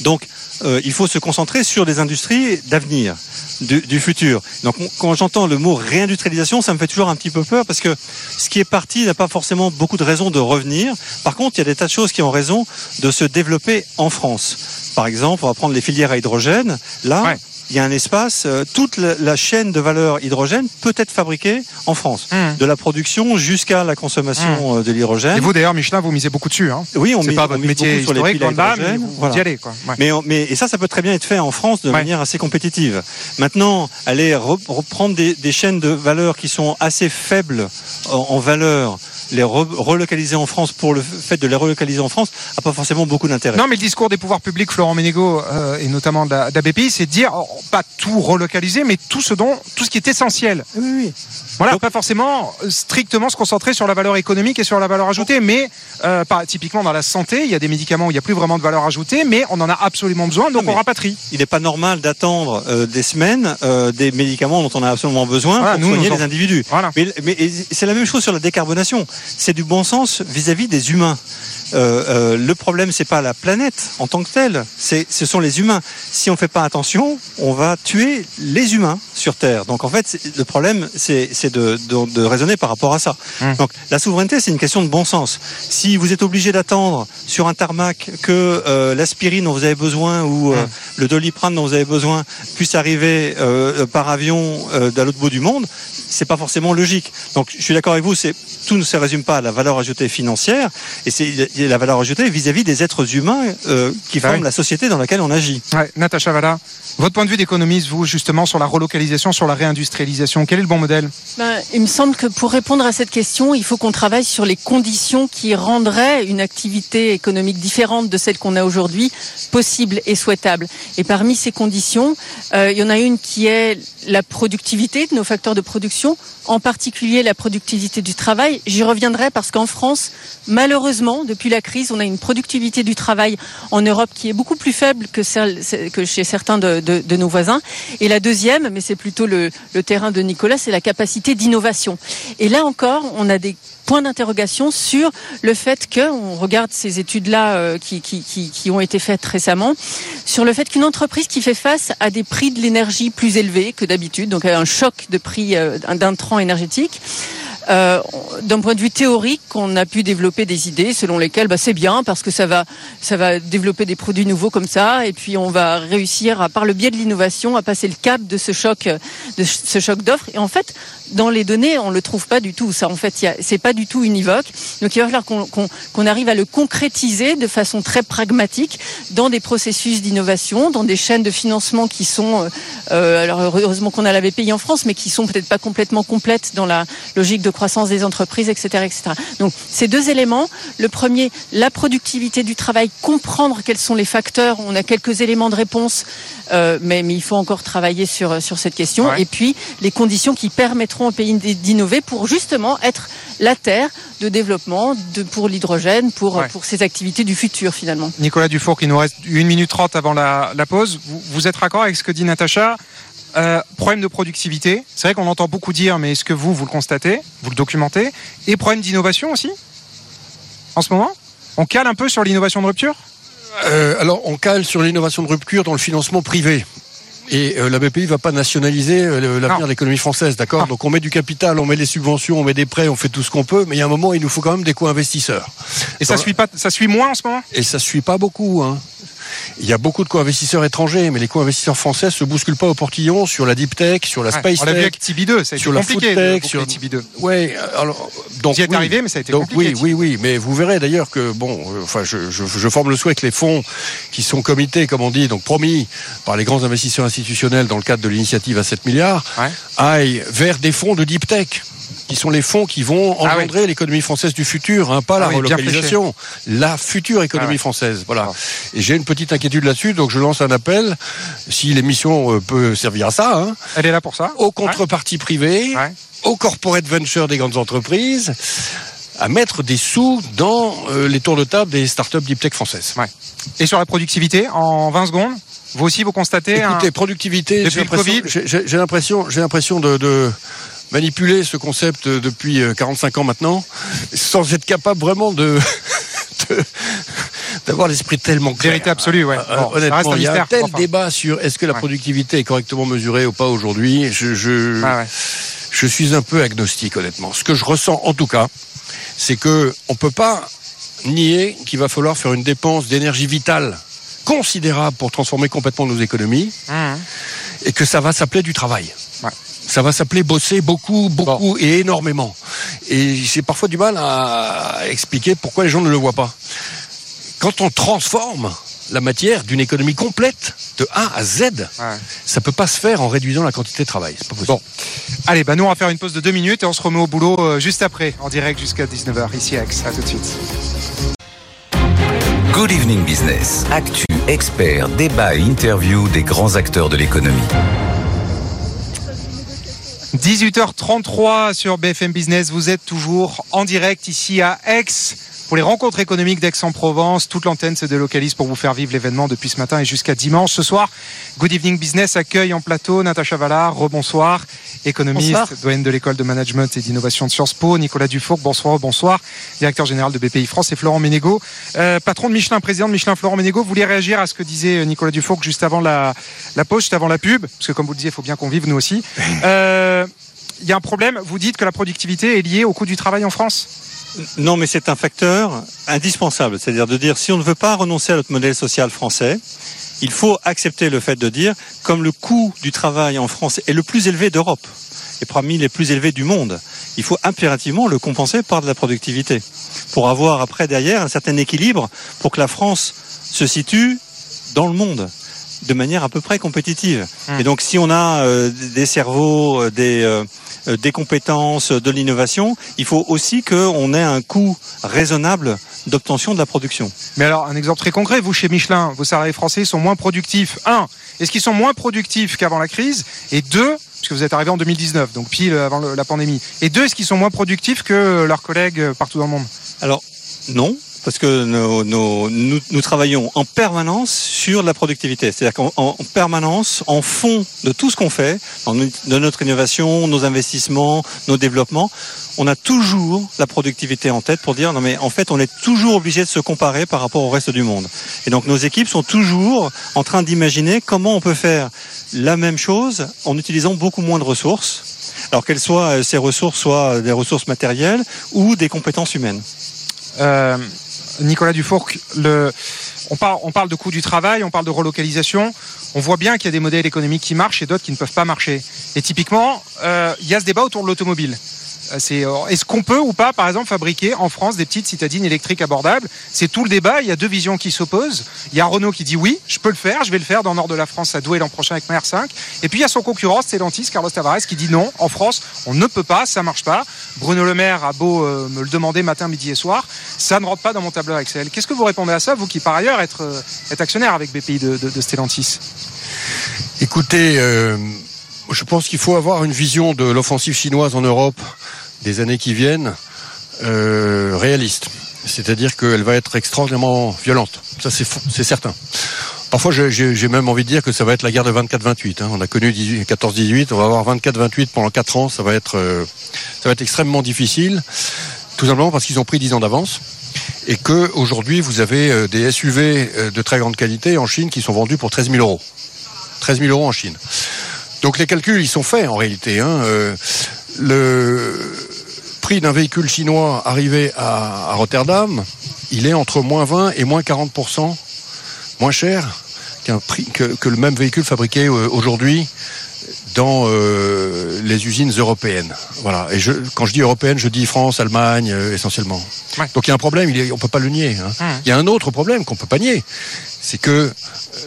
Donc, euh, il faut se concentrer sur des industries d'avenir du, futur. Donc quand j'entends le mot réindustrialisation, ça me fait toujours un petit peu peur parce que ce qui est parti n'a pas forcément beaucoup de raisons de revenir. Par contre, il y a des tas de choses qui ont raison de se développer en France. Par exemple, on va prendre les filières à hydrogène. Là, il y a un espace, euh, toute la, chaîne de valeur hydrogène peut être fabriquée en France, mmh. de la production jusqu'à la consommation mmh. euh, de l'hydrogène. Et vous d'ailleurs, Michelin, vous misez beaucoup dessus. Hein oui, on mise, pas votre métier sur les piles mais vous, y allez. Quoi. Mais, mais, et ça, ça peut très bien être fait en France de manière assez compétitive. Maintenant, aller reprendre des, des, chaînes de valeur qui sont assez faibles en valeur les relocaliser en France pour le fait de les relocaliser en France n'a pas forcément beaucoup d'intérêt. Non, mais le discours des pouvoirs publics, Florent Ménégo, euh, et notamment d'ABPI, c'est de dire pas tout relocaliser, mais tout ce dont, tout ce qui est essentiel. Oui, oui. Voilà, pas forcément euh, strictement se concentrer sur la valeur économique et sur la valeur ajoutée, mais euh, typiquement dans la santé, il y a des médicaments où il n'y a plus vraiment de valeur ajoutée, mais on en a absolument besoin, donc on rapatrie. Il n'est pas normal d'attendre des semaines des médicaments dont on a absolument besoin pour soigner les individus. Voilà. Mais, mais c'est la même chose sur la décarbonation c'est du bon sens vis-à-vis des humains. Euh, euh, le problème, c'est pas la planète en tant que telle, c'est ce sont les humains. Si on fait pas attention, on va tuer les humains sur Terre. Donc en fait, le problème, c'est de, de, de, raisonner par rapport à ça. Hum. Donc la souveraineté, c'est une question de bon sens. Si vous êtes obligé d'attendre sur un tarmac que euh, l'aspirine dont vous avez besoin ou euh, hum. le doliprane dont vous avez besoin puisse arriver par avion d'un l'autre bout du monde, c'est pas forcément logique. Donc je suis d'accord avec vous, c'est tout ne se résume pas à la valeur ajoutée financière et c'est la valeur ajoutée vis-à-vis des êtres humains euh, qui bah forment la société dans laquelle on agit. Ouais, Natacha Valla, votre point de vue d'économiste, vous justement sur la relocalisation, sur la réindustrialisation, quel est le bon modèle? Ben, Il me semble que pour répondre à cette question, il faut qu'on travaille sur les conditions qui rendraient une activité économique différente de celle qu'on a aujourd'hui possible et souhaitable. Et parmi ces conditions, euh, il y en a une qui est la productivité de nos facteurs de production, en particulier la productivité du travail. J'y reviendrai parce qu'en France, malheureusement, depuis la crise, on a une productivité du travail en Europe qui est beaucoup plus faible que, celle, que chez certains de, nos voisins. Et la deuxième, mais c'est plutôt le terrain de Nicolas, c'est la capacité d'innovation. Et là encore, on a des point d'interrogation sur le fait que, on regarde ces études-là euh, qui, ont été faites récemment, sur le fait qu'une entreprise qui fait face à des prix de l'énergie plus élevés que d'habitude, donc à un choc de prix euh, d'intrants énergétiques, euh, d'un point de vue théorique, on a pu développer des idées selon lesquelles bah, c'est bien parce que ça va, ça va développer des produits nouveaux comme ça, et puis on va réussir, par le biais de l'innovation, à passer le cap de ce choc, de ce choc d'offres. Et en fait, dans les données, on le trouve pas du tout. Ça, en fait, c'est pas du tout univoque. Donc, il va falloir qu'on arrive à le concrétiser de façon très pragmatique dans des processus d'innovation, dans des chaînes de financement qui sont, euh, euh, alors heureusement qu'on a la BPI en France, mais qui sont peut-être pas complètement complètes dans la logique de croissance des entreprises, etc., etc. Donc, ces deux éléments. Le premier, la productivité du travail, comprendre quels sont les facteurs. On a quelques éléments de réponse, euh, mais, mais, il faut encore travailler sur sur cette question. Et puis, les conditions qui permettront au pays d'innover pour justement être la terre de développement de, pour l'hydrogène, pour, pour ces activités du futur finalement. Nicolas Dufour, il nous reste une minute trente avant la, la pause. Vous, vous, êtes d'accord avec ce que dit Natacha? Euh, problème de productivité, c'est vrai qu'on entend beaucoup dire, mais est-ce que vous, vous le constatez, vous le documentez? Et problème d'innovation aussi, en ce moment? On cale un peu sur l'innovation de rupture? Euh, Alors, on cale sur l'innovation de rupture dans le financement privé. Et euh, la BPI va pas nationaliser euh, l'avenir de l'économie française, d'accord Donc on met du capital, on met des subventions, on met des prêts, on fait tout ce qu'on peut, mais il y a un moment, il nous faut quand même des co-investisseurs. Et ça suit pas, ça suit moins en ce moment? Et ça suit pas beaucoup, hein. Il y a beaucoup de co-investisseurs étrangers, mais les co-investisseurs français se bousculent pas au portillon sur la deep tech, sur la space tech. On l'a vu avec TB2, ça a sur été compliqué la food tech, sur TB2. Ouais, alors donc Vous y êtes arrivé, mais ça a été donc, compliqué. Oui, oui, oui, mais vous verrez d'ailleurs que bon, euh, enfin, je, je, je, forme le souhait que les fonds qui sont comités, comme on dit, donc promis par les grands investisseurs institutionnels dans le cadre de l'initiative à 7 milliards, ouais. aillent vers des fonds de deep tech qui sont les fonds qui vont ah engendrer l'économie française du futur, hein, pas la ah relocalisation, la future économie ah française. Voilà. Et j'ai une petite inquiétude là-dessus, donc je lance un appel, si l'émission euh, peut servir à ça. Hein, Elle est là pour ça. Aux contreparties privées, aux corporate ventures des grandes entreprises à mettre des sous dans euh, les tours de table des startups deep tech françaises. Et sur la productivité, en 20 secondes vous aussi, vous constatez Écoutez, productivité, j'ai l'impression, j'ai l'impression de, de, manipuler ce concept depuis 45 euh, ans maintenant, sans être capable vraiment de... d'avoir l'esprit tellement clair. Vérité absolue, ouais. Euh, honnêtement, il y a un tel débat sur est-ce que la productivité est correctement mesurée ou pas aujourd'hui. Je, je, je suis un peu agnostique, honnêtement. Ce que je ressens, en tout cas, c'est que on peut pas nier qu'il va falloir faire une dépense d'énergie vitale considérable pour transformer complètement nos économies mmh. et que ça va s'appeler du travail. Ouais ça va s'appeler bosser beaucoup, beaucoup et énormément. Et j'ai parfois du mal à expliquer pourquoi les gens ne le voient pas. Quand on transforme la matière d'une économie complète de A à Z. Ouais. Ça peut pas se faire en réduisant la quantité de travail. C'est pas possible. Bon. Allez, bah nous on va faire une pause de deux minutes et on se remet au boulot euh, juste après, en direct jusqu'à 19h ici à Aix. À tout de suite. Good Evening Business. Actu, expert, débat et interview des grands acteurs de l'économie. 18h33 sur BFM Business. Vous êtes toujours en direct ici à Aix pour les rencontres économiques d'Aix-en-Provence. Toute l'antenne se délocalise pour vous faire vivre l'événement depuis ce matin et jusqu'à dimanche. Ce soir, Good Evening Business accueille en plateau Natacha Vallard, rebonsoir, économiste, doyenne de l'école de management et d'innovation de Sciences Po, Nicolas Dufour, bonsoir, bonsoir, directeur général de BPI France et Florent Ménégo, euh, patron de Michelin, président de Michelin, Florent Ménégo. Vous vouliez réagir à ce que disait Nicolas Dufour juste avant la, la pause, juste avant la pub, parce que comme vous le disiez, il faut bien qu'on vive nous aussi. Euh, il y a un problème, vous dites que la productivité est liée au coût du travail en France non, mais c'est un facteur indispensable. C'est-à-dire de dire, si on ne veut pas renoncer à notre modèle social français, il faut accepter le fait de dire, comme le coût du travail en France est le plus élevé d'Europe, et parmi les plus élevés du monde, il faut impérativement le compenser par de la productivité, pour avoir après derrière un certain équilibre, pour que la France se situe dans le monde de manière à peu près compétitive. Mmh. Et donc si on a euh, des cerveaux, euh, des... Euh, des compétences, de l'innovation, il faut aussi qu'on ait un coût raisonnable d'obtention de la production. Mais alors, un exemple très concret, vous chez Michelin, vos salariés français sont moins productifs. Un, est-ce qu'ils sont moins productifs qu'avant la crise? Et deux, puisque vous êtes arrivé en 2019, donc pile avant la pandémie. Et deux, est-ce qu'ils sont moins productifs que leurs collègues partout dans le monde? Alors, non, parce que nos, nos, nous, nous, travaillons en permanence sur la productivité. C'est-à-dire qu'en permanence, en fond de tout ce qu'on fait, de notre innovation, nos investissements, nos développements, on a toujours la productivité en tête pour dire non mais en fait on est toujours obligé de se comparer par rapport au reste du monde. Et donc nos équipes sont toujours en train d'imaginer comment on peut faire la même chose en utilisant beaucoup moins de ressources. Alors qu'elles soient euh, ces ressources soient des ressources matérielles ou des compétences humaines. Euh, Nicolas Dufourc, le, on parle, on parle de coût du travail, on parle de relocalisation. On voit bien qu'il y a des modèles économiques qui marchent et d'autres qui ne peuvent pas marcher. Et typiquement, euh, il y a ce débat autour de l'automobile. Euh, est-ce qu'on peut ou pas, par exemple, fabriquer en France des petites citadines électriques abordables? C'est tout le débat. Il y a deux visions qui s'opposent. Il y a Renault qui dit oui, je peux le faire, je vais le faire dans le nord de la France, à Douai l'an prochain avec ma R5. Et puis il y a son concurrent, Stellantis, Carlos Tavares, qui dit non, en France, on ne peut pas, ça marche pas. Bruno Le Maire a beau euh, me le demander matin, midi et soir, ça ne rentre pas dans mon tableur Excel. Qu'est-ce que vous répondez à ça, vous qui par ailleurs êtes, euh, actionnaire avec BPI de, de, Stellantis? Écoutez, je pense qu'il faut avoir une vision de l'offensive chinoise en Europe des années qui viennent euh, réaliste. C'est-à-dire qu'elle va être extraordinairement violente. Ça, c'est certain. Parfois, j'ai- même envie de dire que ça va être la guerre de 24-28. hein. On a connu 18 14-18, on va avoir 24-28 pendant 4 ans. Ça va être, euh, ça va être extrêmement difficile, tout simplement parce qu'ils ont pris 10 ans d'avance et que aujourd'hui, vous avez euh, des SUV euh, de très grande qualité en Chine qui sont vendus pour 13 000 euros. 13 000 euros en Chine. Donc les calculs, ils sont faits en réalité. hein. Prix d'un véhicule chinois arrivé à, Rotterdam, il est entre moins 20 et moins 40% moins cher qu'un prix que, que le même véhicule fabriqué euh, aujourd'hui dans euh, les usines européennes. Voilà. Et je, quand je dis européenne, je dis France, Allemagne euh, essentiellement. Ouais. Donc il y a un problème, il est, on peut pas le nier. hein. Hum. Il y a un autre problème qu'on peut pas nier, c'est que euh,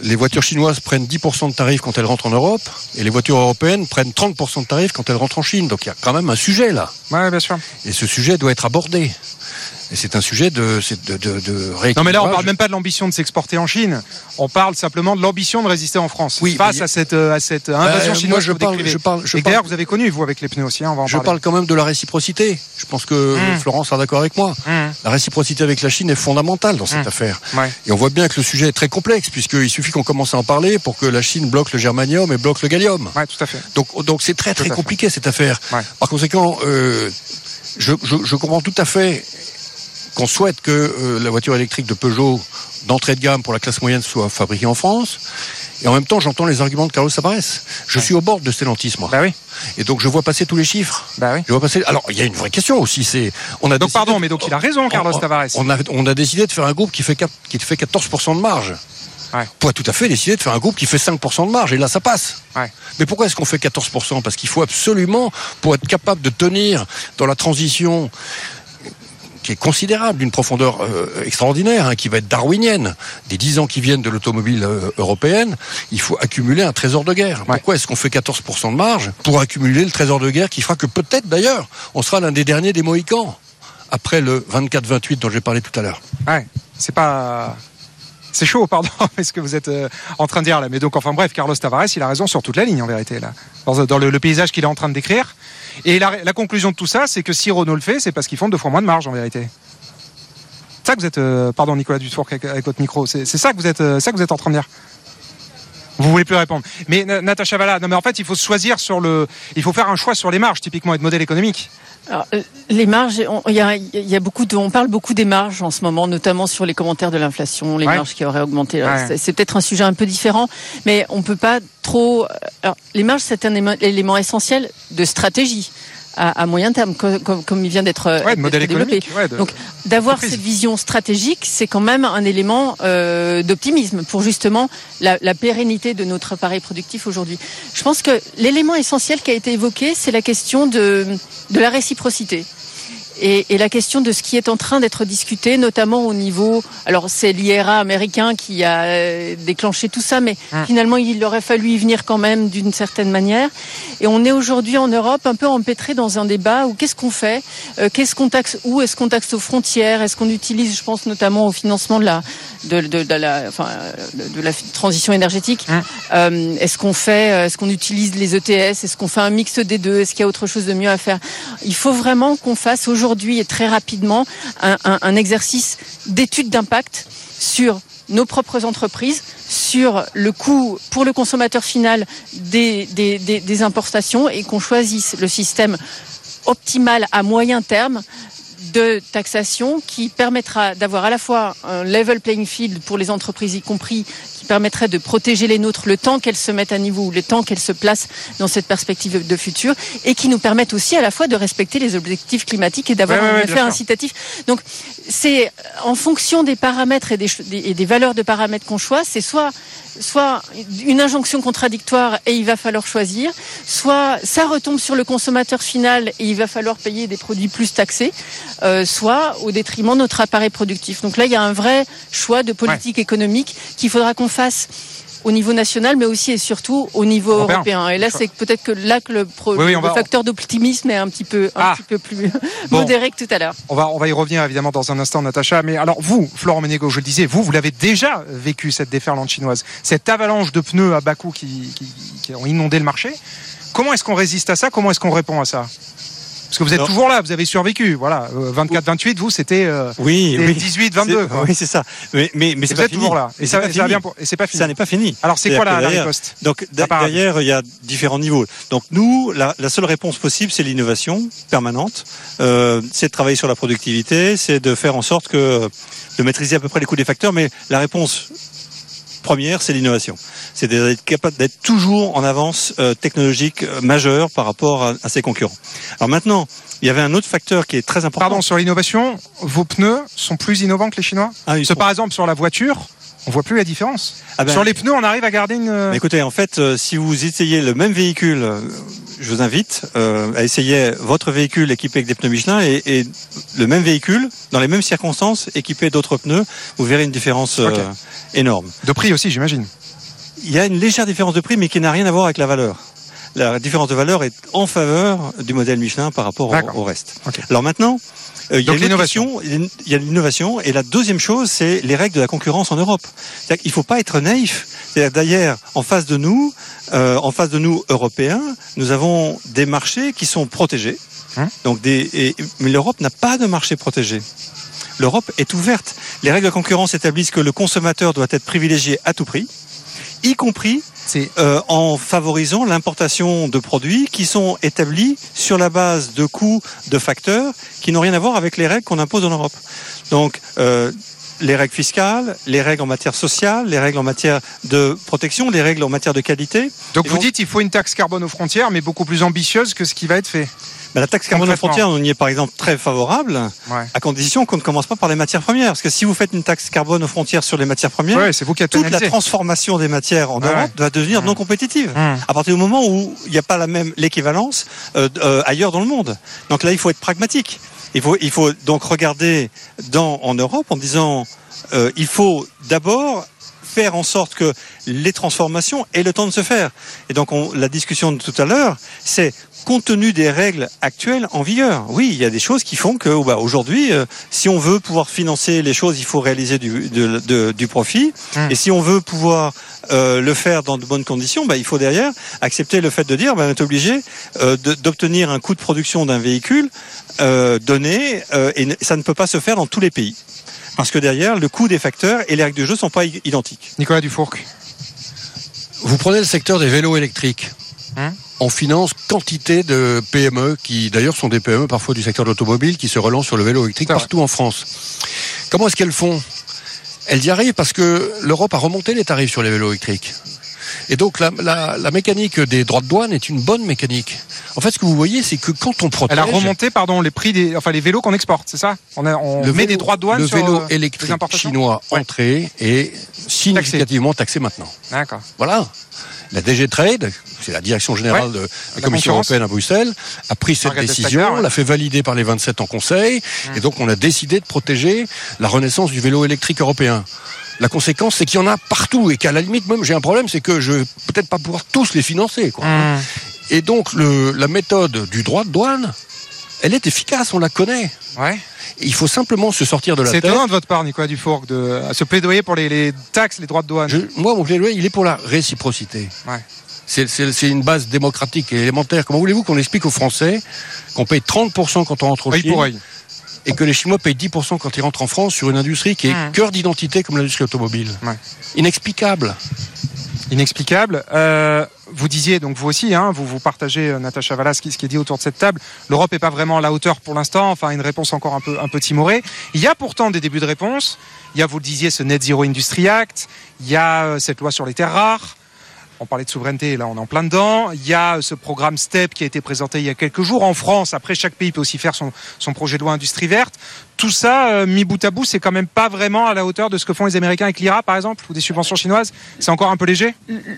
les voitures chinoises prennent 10% de tarifs quand elles rentrent en Europe, et les voitures européennes prennent 30% de tarifs quand elles rentrent en Chine. Donc il y a quand même un sujet là. Ouais, bien sûr. Et ce sujet doit être abordé. Et c'est un sujet de, de, de, de Non, mais là, on rééquilibrage. parle même pas de l'ambition de s'exporter en Chine. On parle simplement de l'ambition de résister en France. Oui, face à cette, euh, à cette invasion Euh, chinoise. moi, je parle- je parle- je Et parle- vous avez connu, vous, avec les pneus aussi, hein, on va en Je parler. parle quand même de la réciprocité. Je pense que Mmh. Florence sera d'accord avec moi. Mmh. La réciprocité avec la Chine est fondamentale dans cette Mmh. affaire. Ouais. Et on voit bien que le sujet est très complexe, puisqu'il suffit qu'on commence à en parler pour que la Chine bloque le germanium et bloque le gallium. Ouais, tout à fait. Donc, donc c'est très très fait. compliqué cette affaire. Ouais. Par conséquent, euh, je, je, je comprends tout à fait qu'on souhaite que euh, la voiture électrique de Peugeot d'entrée de gamme pour la classe moyenne soit fabriquée en France. Et en même temps, j'entends les arguments de Carlos Tavares. Je suis au bord de Stellantis, moi. Bah oui. Et donc, je vois passer tous les chiffres. Bah oui. Je vois passer. Alors, il y a une vraie question aussi. C'est, on a Donc, décidé pardon, mais donc il a raison, Carlos Tavares. On a, on a décidé de faire un groupe qui fait, quatre- qui fait 14% de marge. Ouais. On pourrait tout à fait décider de faire un groupe qui fait 5% de marge. Et là, ça passe. Ouais. Mais pourquoi est-ce qu'on fait 14% Parce qu'il faut absolument, pour être capable de tenir dans la transition qui est considérable, d'une profondeur euh, extraordinaire, hein, qui va être darwinienne, des 10 ans qui viennent de l'automobile euh, européenne, il faut accumuler un trésor de guerre. Pourquoi est-ce qu'on fait 14% de marge Pour accumuler le trésor de guerre qui fera que peut-être d'ailleurs, on sera l'un des derniers des Mohicans, après le 24-28 dont j'ai parlé tout à l'heure. Ouais, c'est pas. C'est chaud, pardon, ce que vous êtes euh, en train de dire là. Mais donc, enfin bref, Carlos Tavares, il a raison sur toute la ligne en vérité là, dans, dans le, le paysage qu'il est en train de décrire. Et la, la conclusion de tout ça, c'est que si Renault le fait, c'est parce qu'ils font deux fois moins de marge en vérité. C'est ça que vous êtes, euh, pardon Nicolas Dufour avec, avec votre micro, c'est ça que vous êtes, euh, ça que vous êtes en train de dire. Vous voulez plus répondre. Mais Na- Natacha Valla, non mais en fait, il faut choisir sur le, il faut faire un choix sur les marges typiquement et de modèle économique. Alors, euh, les marges, on, il y a, il y a beaucoup de, on parle beaucoup des marges en ce moment, notamment sur les commentaires de l'inflation, les Ouais. marges qui auraient augmenté. Ouais. C'est, peut-être un sujet un peu différent, mais on peut pas trop. Alors, les marges, c'est un élément essentiel de stratégie à, à moyen terme, co- comme, comme il vient d'être, Ouais, développé. Ouais, de- Donc, d'avoir cette vision stratégique, c'est quand même un élément euh, d'optimisme pour justement la, la pérennité de notre appareil productif aujourd'hui. Je pense que l'élément essentiel qui a été évoqué, c'est la question de, de la réciprocité. Et, et la question de ce qui est en train d'être discuté, notamment au niveau, alors c'est l'IRA américain qui a euh, déclenché tout ça, mais Hum. finalement il aurait fallu y venir quand même d'une certaine manière. Et on est aujourd'hui en Europe un peu empêtré dans un débat où qu'est-ce qu'on fait, Euh, qu'est-ce qu'on taxe où, est-ce qu'on taxe aux frontières, est-ce qu'on utilise, je pense notamment au financement de la, de, de, de la, enfin, de, la transition énergétique. Hum. Euh, est-ce qu'on fait, est-ce qu'on utilise les ETS, est-ce qu'on fait un mix des deux, est-ce qu'il y a autre chose de mieux à faire? Il faut vraiment qu'on fasse aujourd'hui et très rapidement un, exercice d'étude d'impact sur nos propres entreprises, sur le coût pour le consommateur final des importations et qu'on choisisse le système optimal à moyen terme de taxation qui permettra d'avoir à la fois un level playing field pour les entreprises y compris qui permettrait de protéger les nôtres le temps qu'elles se mettent à niveau ou le temps qu'elles se placent dans cette perspective de futur et qui nous permettent aussi à la fois de respecter les objectifs climatiques et d'avoir Ouais, un ouais, effet incitatif. Donc c'est en fonction des paramètres et des- et des valeurs de paramètres qu'on choisit, c'est soit soit une injonction contradictoire et il va falloir choisir, soit ça retombe sur le consommateur final et il va falloir payer des produits plus taxés, euh, soit au détriment de notre appareil productif. Donc là, il y a un vrai choix de politique économique qu'il faudra qu'on fasse au niveau national, mais aussi et surtout au niveau Européen. européen. Et là, c'est peut-être que là que le, pro- Oui, oui, on le va- facteur d'optimisme est un petit peu, un Ah. petit peu plus Bon. modéré que tout à l'heure. On va, on va y revenir évidemment dans un instant, Natacha. Mais alors, vous, Florent Ménégo, je le disais, vous, vous l'avez déjà vécu, cette déferlante chinoise, cette avalanche de pneus à bas coût qui, qui, qui ont inondé le marché. Comment est-ce qu'on résiste à ça? Comment est-ce qu'on répond à ça? Parce que vous êtes Alors- toujours là, vous avez survécu. Voilà, 24-28, vous, c'était euh, Oui, c'était oui. 18-22. C'est- quoi. Oui, c'est ça. Mais, mais, mais c'est vous pas êtes fini. toujours là. Et ça, pas ça pour- et c'est pas fini. Ça n'est pas fini. Alors, c'est quoi la, que la derrière- riposte Donc derrière, il y a différents niveaux. Donc nous, la, la seule réponse possible, c'est l'innovation permanente. Euh, c'est de travailler sur la productivité, c'est de faire en sorte que de maîtriser à peu près les coûts des facteurs. Mais la réponse première, c'est l'innovation. C'est d'être capable d'être toujours en avance euh, technologique euh, majeure par rapport à, à ses concurrents. Alors maintenant, il y avait un autre facteur qui est très important. Pardon, sur l'innovation, vos pneus sont plus innovants que les Chinois? Ah, Parce sont- par exemple, sur la voiture, on voit plus la différence. Ah ben- Sur les pneus, on arrive à garder une. Mais écoutez, en fait, euh, si vous essayez le même véhicule, euh, je vous invite euh, à essayer votre véhicule équipé avec des pneus Michelin et, et le même véhicule, dans les mêmes circonstances, équipé d'autres pneus, vous verrez une différence euh, énorme. De prix aussi, j'imagine. Il y a une légère différence de prix, mais qui n'a rien à voir avec la valeur. La différence de valeur est en faveur du modèle Michelin par rapport au, reste. Alors maintenant, euh, il Donc l'innovation. question, il y a l'innovation, et la deuxième chose, c'est les règles de la concurrence en Europe. Qu'il ne faut pas être naïf. D'ailleurs, en face de nous, euh, en face de nous Européens, nous avons des marchés qui sont protégés. Hum. Donc des, et- mais l'Europe n'a pas de marché protégé. L'Europe est ouverte. Les règles de concurrence établissent que le consommateur doit être privilégié à tout prix, y compris C'est euh, en favorisant l'importation de produits qui sont établis sur la base de coûts de facteurs qui n'ont rien à voir avec les règles qu'on impose en Europe. Donc, euh, les règles fiscales, les règles en matière sociale, les règles en matière de protection, les règles en matière de qualité. Donc Et vous dites il faut une taxe carbone aux frontières, mais beaucoup plus ambitieuse que ce qui va être fait. Ben, la taxe carbone aux frontières, on y est par exemple très favorable, Ouais. à condition qu'on ne commence pas par les matières premières. Parce que si vous faites une taxe carbone aux frontières sur les matières premières, Ouais, vous qui toute la transformation des matières en Europe ouais. va devenir Mmh. non compétitive. Hum. à partir du moment où il n'y a pas la même l'équivalence euh, euh, ailleurs dans le monde. Donc là, il faut être pragmatique. Il faut, il faut donc regarder dans, en Europe en disant euh, il faut d'abord faire en sorte que les transformations aient le temps de se faire. Et donc on, la discussion de tout à l'heure, c'est compte tenu des règles actuelles en vigueur. Oui, il y a des choses qui font que oh, bah, aujourd'hui, euh, si on veut pouvoir financer les choses, il faut réaliser du, de- de- du profit. Hum. Et si on veut pouvoir euh, le faire dans de bonnes conditions, bah, il faut derrière accepter le fait de dire bah, on est obligé euh, d'obtenir un coût de production d'un véhicule euh, donné euh, et ça ne peut pas se faire dans tous les pays. Parce que derrière, le coût des facteurs et les règles du jeu sont pas identiques. Nicolas Dufourc. Vous prenez le secteur des vélos électriques. Hein on finance quantité de PME qui d'ailleurs sont des PME parfois du secteur de l'automobile qui se relancent sur le vélo électrique partout en France. Comment est-ce qu'elles font? Elles y arrivent parce que l'Europe a remonté les tarifs sur les vélos électriques. Et donc la, la- la mécanique des droits de douane est une bonne mécanique. En fait, ce que vous voyez, c'est que quand on protège, Elle a remonté, pardon, les prix des, enfin les vélos qu'on exporte, c'est ça On, a, on met vélo- des droits de douane le sur vélo euh, les électrique importations chinois Ouais. entré est significativement taxé maintenant. D'accord. Voilà. La DG Trade, c'est la direction générale de la, La Commission européenne à Bruxelles, a pris cette Margaret décision, ouais. l'a fait valider par les 27 en Conseil, Mmh. et donc on a décidé de protéger la renaissance du vélo électrique européen. La conséquence, c'est qu'il y en a partout et qu'à la limite, même j'ai un problème, c'est que je vais peut-être pas pouvoir tous les financer. Quoi. Hum. Et donc le, la méthode du droit de douane, elle est efficace, on la connaît. Ouais. Il faut simplement se sortir de la C'est étonnant de votre part, Nicolas Dufourc, de se plaidoyer pour les, les taxes, les droits de douane. Je- moi, mon plaidoyer, il est pour la réciprocité. Ouais. C'est- une base démocratique et élémentaire. Comment voulez-vous qu'on explique aux Français qu'on paye 30% quand on rentre au Chine. Et que les Chinois payent 10% quand ils rentrent en France sur une industrie qui est Mmh. cœur d'identité comme l'industrie automobile Ouais. Inexplicable. Inexplicable. Euh, vous disiez, donc vous aussi, hein, vous, vous partagez, euh, Natacha Valas, ce qui, ce qui est dit autour de cette table, l'Europe n'est pas vraiment à la hauteur pour l'instant, enfin une réponse encore un peu, un peu timorée. Il y a pourtant des débuts de réponse. Il y a, vous le disiez, ce Net Zero Industry Act. Il y a euh, cette loi sur les terres rares. On parlait de souveraineté, là on est en plein dedans. Il y a ce programme STEP qui a été présenté il y a quelques jours en France. Après, chaque pays peut aussi faire son, son projet de loi industrie verte. Tout ça, euh, mis bout à bout, c'est quand même pas vraiment à la hauteur de ce que font les Américains avec l'IRA, par exemple, ou des subventions chinoises. C'est encore un peu léger.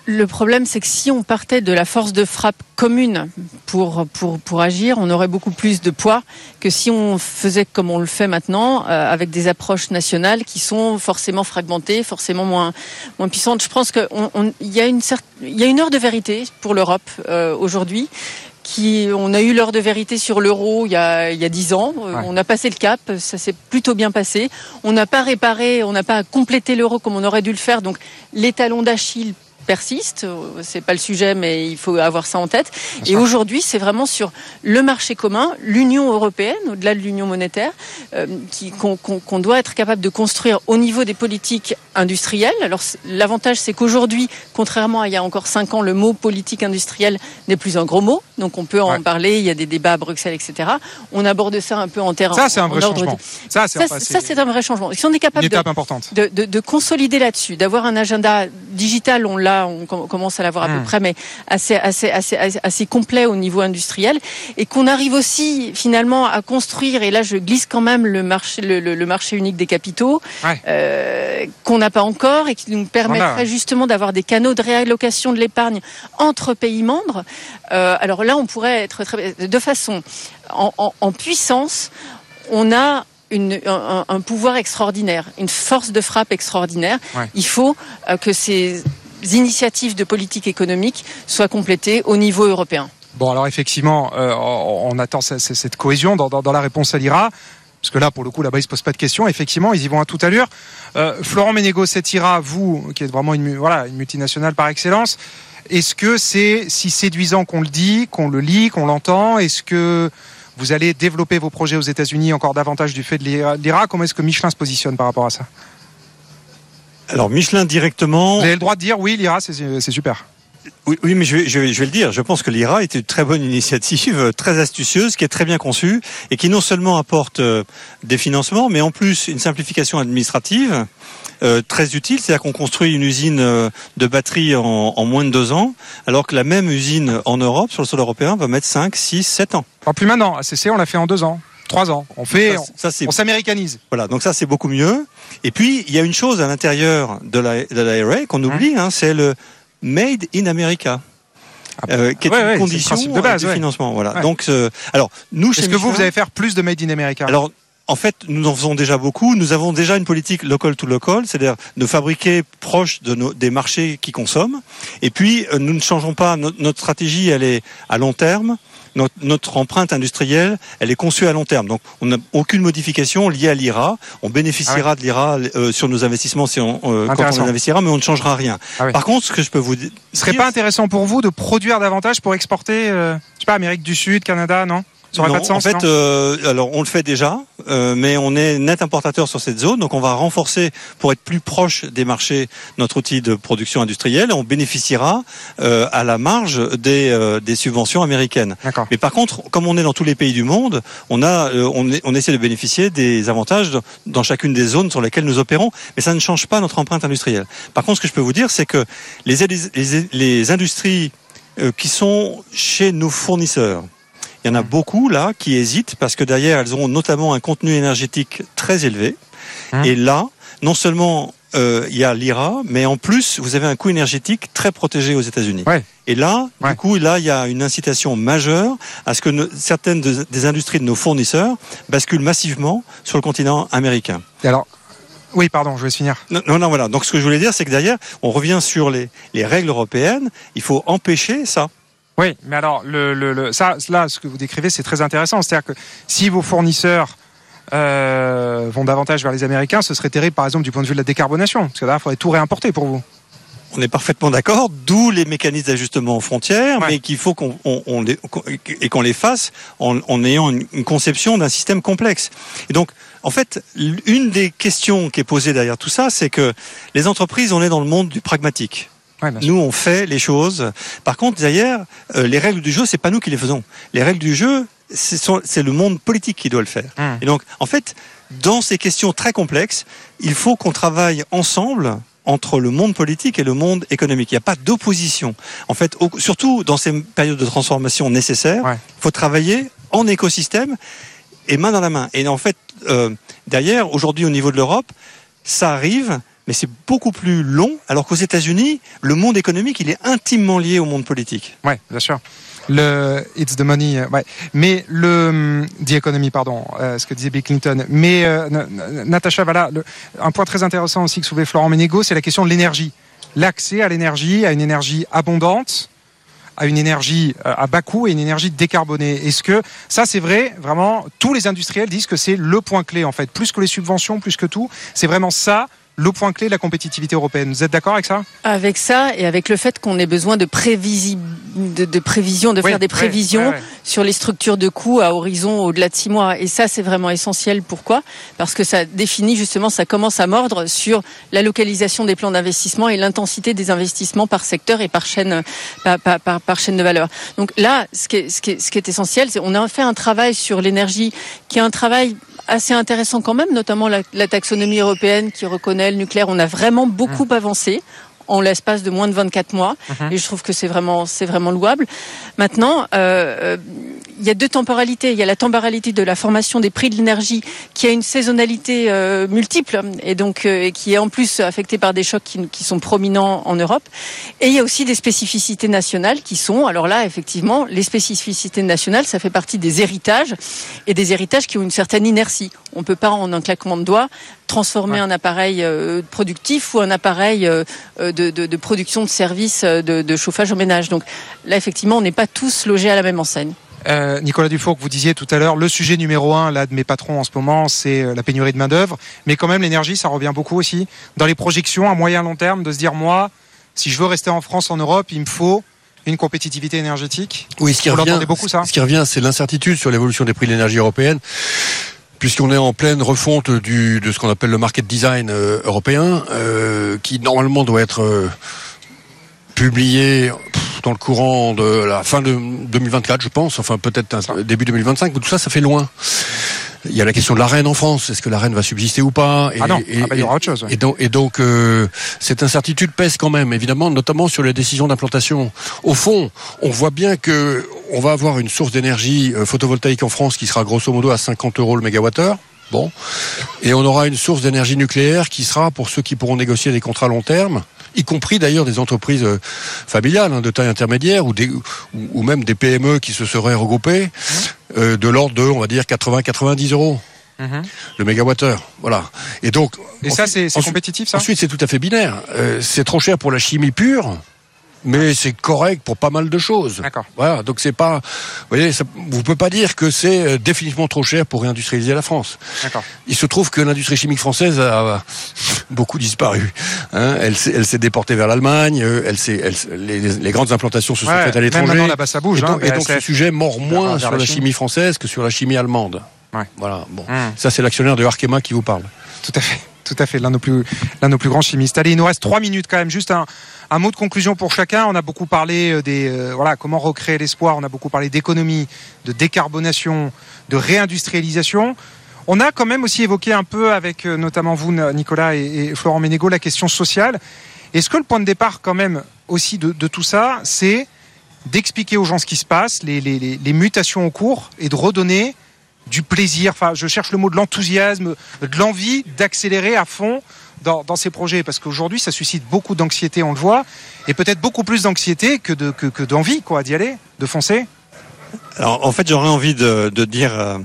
Le problème, c'est que si on partait de la force de frappe commune pour, pour, pour agir, on aurait beaucoup plus de poids que si on faisait comme on le fait maintenant, euh, avec des approches nationales qui sont forcément fragmentées, forcément moins, moins puissantes. Je pense qu'il y, a une heure de vérité pour l'Europe euh, aujourd'hui. Qui, on a eu l'heure de vérité sur l'euro il y a il y a dix ans. Euh, On a passé le cap, ça s'est plutôt bien passé. On n'a pas réparé, on n'a pas complété l'euro comme on aurait dû le faire. Donc les talons d'Achille persiste. C'est pas le sujet, mais il faut avoir ça en tête. Et aujourd'hui, c'est vraiment sur le marché commun, l'Union européenne, au-delà de l'Union monétaire, euh, qu'on doit être capable de construire au niveau des politiques industrielles. Alors l'avantage, c'est qu'aujourd'hui, contrairement à il y a encore cinq ans, le mot politique industrielle n'est plus un gros mot. Donc on peut en Ouais. parler. Il y a des débats à Bruxelles, etc. On aborde ça un peu en terrain. Ça, c'est un vrai changement. de- Ça, c'est un vrai changement. Si on est capable de consolider là-dessus, d'avoir un agenda digital, on l'a, on com- commence à l'avoir à peu près, mais assez, assez, assez, assez, assez complet au niveau industriel, et qu'on arrive aussi finalement à construire. Et là, je glisse quand même le marché, le, le- le marché unique des capitaux, Ouais. euh, qu'on n'a pas encore et qui nous permettrait Voilà. justement d'avoir des canaux de réallocation de l'épargne entre pays membres. Euh, alors là, on pourrait être très, de façon en, en- en puissance. On a une- un, un pouvoir extraordinaire, une force de frappe extraordinaire. Ouais. Il faut euh, que ces initiatives de politique économique soient complétées au niveau européen. Bon, alors effectivement, euh, on attend ce- ce- cette cohésion dans, la réponse à l'IRA. Parce que là, pour le coup, là-bas, ils se posent pas de questions. Effectivement, ils y vont à toute allure. Euh, Florent Ménégo, IRA, vous, qui êtes vraiment une, une multinationale par excellence, est-ce que c'est si séduisant qu'on le dit, qu'on le lit, qu'on l'entend? Est-ce que vous allez développer vos projets aux États-Unis encore davantage du fait de l'IRA? Comment est-ce que Michelin se positionne par rapport à ça? Alors Michelin directement. Vous avez le droit de dire oui, l'IRA, c'est c'est super. Oui, oui, mais je vais, je, vais, je vais le dire. Je pense que l'IRA est une très bonne initiative, euh, très astucieuse, qui est très bien conçue et qui non seulement apporte euh, des financements, mais en plus une simplification administrative euh, très utile. C'est-à-dire qu'on construit une usine euh, de batterie en, en moins de deux ans, alors que la même usine en Europe, sur le sol européen, va mettre 5, 6, 7 ans. Enfin, plus maintenant. ACC, on l'a fait en deux ans, trois ans. On fait, Ça, ça, c'est on s'américanise. Voilà, donc ça c'est beaucoup mieux. Et puis il y a une chose à l'intérieur de la l'IRA qu'on oublie, hein, c'est le Made in America. euh, qui est Ouais, une condition de euh, base, du ouais. financement. Voilà. Donc, euh, alors nous, Est-ce que vous, vous allez faire plus de Made in America? Alors, en fait, nous en faisons déjà beaucoup. Nous avons déjà une politique local to local, c'est-à-dire de fabriquer proche de nos, des marchés qui consomment. Et puis, euh, nous ne changeons pas. Notre stratégie, elle est à long terme. Notre, notre empreinte industrielle, elle est conçue à long terme. Donc, on n'a aucune modification liée à l'IRA. On bénéficiera de l'IRA euh, sur nos investissements si on, euh, quand on investira, mais on ne changera rien. Ah oui. Par contre, ce que je peux vous dire, Ce serait pas intéressant pour vous de produire davantage pour exporter, euh, je sais pas, Amérique du Sud, Canada, non? Ça aurait Non, pas de sens, En fait, euh, alors on le fait déjà, euh, mais on est net importateur sur cette zone, donc on va renforcer pour être plus proche des marchés notre outil de production industrielle. Et on bénéficiera euh, à la marge des, euh, des subventions américaines. Mais par contre, comme on est dans tous les pays du monde, on a, euh, on, est- on essaie de bénéficier des avantages dans- dans chacune des zones sur lesquelles nous opérons, mais ça ne change pas notre empreinte industrielle. Par contre, ce que je peux vous dire, c'est que les, les, les industries euh, qui sont chez nos fournisseurs, il y en a beaucoup là qui hésitent parce que derrière elles ont notamment un contenu énergétique très élevé. Hum. Et là, non seulement euh, il y a l'IRA, mais en plus vous avez un coût énergétique très protégé aux États-Unis. Ouais. Et là, Ouais. du coup, là, il y a une incitation majeure à ce que certaines de- des industries de nos fournisseurs basculent massivement sur le continent américain. Et alors, oui, pardon, je vais finir. Non, non, non, voilà. Donc, ce que je voulais dire, c'est que derrière, on revient sur les, les règles européennes. Il faut empêcher ça. Oui, mais alors, le, le, le- ça, là, ce que vous décrivez, c'est très intéressant. C'est-à-dire que si vos fournisseurs euh, vont davantage vers les Américains, ce serait terrible, par exemple, du point de vue de la décarbonation. Parce que là, il faudrait tout réimporter pour vous. On est parfaitement d'accord, d'où les mécanismes d'ajustement aux frontières, Ouais. mais qu'il faut qu'on on, on les, et qu'on les fasse en, en ayant une, une conception d'un système complexe. Et donc, en fait, une des questions qui est posée derrière tout ça, c'est que les entreprises, on est dans le monde du pragmatique. Ouais. Nous, on fait les choses. Par contre, d'ailleurs, euh, les règles du jeu, c'est pas nous qui les faisons. Les règles du jeu, c'est le monde politique qui doit le faire. Hum. Et donc, en fait, dans ces questions très complexes, il faut qu'on travaille ensemble entre le monde politique et le monde économique. Il n'y a pas d'opposition. En fait, au- surtout dans ces périodes de transformation nécessaires, il Ouais. faut travailler en écosystème et main dans la main. Et en fait, euh, derrière, aujourd'hui, au niveau de l'Europe, ça arrive, mais c'est beaucoup plus long, alors qu'aux États-Unis, le monde économique, il est intimement lié au monde politique. Ouais, bien sûr. Le It's the money, euh, ouais. Mais le hum, the economy, pardon, euh, ce que disait Bill Clinton. Mais euh, Na- Na- Natacha, voilà, un point très intéressant aussi que soulevait Florent Ménégo, c'est la question de l'énergie, l'accès à l'énergie, à une énergie abondante, à une énergie à bas coût et une énergie décarbonée. Est-ce que ça, c'est vrai? Vraiment, tous les industriels disent que c'est le point clé en fait, plus que les subventions, plus que tout, c'est vraiment ça le point clé de la compétitivité européenne. Vous êtes d'accord avec ça? Avec ça et avec le fait qu'on ait besoin de, prévisi... de, de prévision, de Oui, faire des prévisions sur les structures de coûts à horizon au-delà de six mois. Et ça, c'est vraiment essentiel. Pourquoi? Parce que ça définit justement, ça commence à mordre sur la localisation des plans d'investissement et l'intensité des investissements par secteur et par chaîne, par, par- par- par chaîne de valeur. Donc là, ce qui est, ce qui est, ce qui est essentiel, c'est on a fait un travail sur l'énergie qui est un travail assez intéressant quand même, notamment la, la taxonomie européenne qui reconnaît le nucléaire. On a vraiment beaucoup avancé en l'espace de moins de 24 mois et je trouve que c'est vraiment c'est vraiment louable. Maintenant, euh, euh, il y a deux temporalités. Il y a la temporalité de la formation des prix de l'énergie qui a une saisonnalité euh, multiple et donc euh, et qui est en plus affectée par des chocs qui, qui sont prominents en Europe. Et il y a aussi des spécificités nationales qui sont, alors là, effectivement, les spécificités nationales, ça fait partie des héritages et des héritages qui ont une certaine inertie. On peut pas, en un claquement de doigts, transformer un appareil euh, productif ou un appareil euh, euh, de, de, de production de services de, de chauffage au ménage. Donc là, effectivement, on n'est pas tous logés à la même enseigne. Euh, Nicolas Dufour, que vous disiez tout à l'heure, le sujet numéro un là de mes patrons en ce moment, c'est la pénurie de main d'œuvre. Mais quand même, l'énergie, ça revient beaucoup aussi dans les projections à moyen long terme de se dire moi, si je veux rester en France, en Europe, il me faut une compétitivité énergétique. Oui, ce qui Vous revient, beaucoup, ça ce qui revient, c'est l'incertitude sur l'évolution des prix de l'énergie européenne. Puisqu'on est en pleine refonte du, de ce qu'on appelle le market design euh, européen, euh, qui normalement doit être euh, publié dans le courant de la fin de 2024, je pense, enfin peut-être début 2025, mais tout ça, ça fait loin. Il y a la question de la reine en France. Est-ce que la reine va subsister ou pas Et- Ah non, et- ah bah, il y aura autre chose. ouais. et donc, et donc euh, cette incertitude pèse quand même, évidemment, notamment sur les décisions d'implantation. Au fond, on voit bien que on va avoir une source d'énergie euh, photovoltaïque en France qui sera grosso modo à 50 euros le mégawattheure. Bon, et on aura une source d'énergie nucléaire qui sera pour ceux qui pourront négocier des contrats long terme, y compris d'ailleurs des entreprises euh, familiales hein, de taille intermédiaire ou, des, ou, ou même des PME qui se seraient regroupées, euh, de l'ordre de, on va dire, 80-90 euros Mhm. le mégawattheure. Voilà. Et donc. Et ça, c'est compétitif, ça? Ensuite, c'est tout à fait binaire. Euh, c'est trop cher pour la chimie pure, mais c'est correct pour pas mal de choses. D'accord. Voilà. Donc c'est pas, vous voyez, ça, vous pouvez pas dire que c'est euh, définitivement trop cher pour réindustrialiser la France. D'accord. Il se trouve que l'industrie chimique française a beaucoup disparu. Hein. Elle s'est, elle s'est déportée vers l'Allemagne. euh, Elle s'est, elle, les, les grandes implantations se sont Ouais, faites à l'étranger. maintenant, là-bas, ça bouge, Et donc, hein, et donc BASF, ce sujet mord moins sur la chimie française que sur la chimie allemande. Ouais. Voilà. Bon, Hum. ça c'est l'actionnaire de Arkema qui vous parle. Tout à fait, tout à fait, l'un de nos plus, l'un de nos plus grands chimistes. Allez, il nous reste trois minutes quand même. Juste un, mot de conclusion pour chacun. On a beaucoup parlé euh, des, euh, voilà, comment recréer l'espoir. On a beaucoup parlé d'économie, de décarbonation, de réindustrialisation. On a quand même aussi évoqué un peu avec euh, notamment vous, Nicolas et, et Florent Ménégo, la question sociale. Est-ce que le point de départ quand même aussi de, tout ça, c'est d'expliquer aux gens ce qui se passe, les, les- mutations au cours, et de redonner du plaisir, enfin je cherche le mot de l'enthousiasme, de l'envie d'accélérer à fond dans, dans ces projets, parce qu'aujourd'hui ça suscite beaucoup d'anxiété, on le voit, et peut-être beaucoup plus d'anxiété que de que, que d'envie quoi d'y aller, de foncer. Alors, en fait, j'aurais envie de, de dire euh,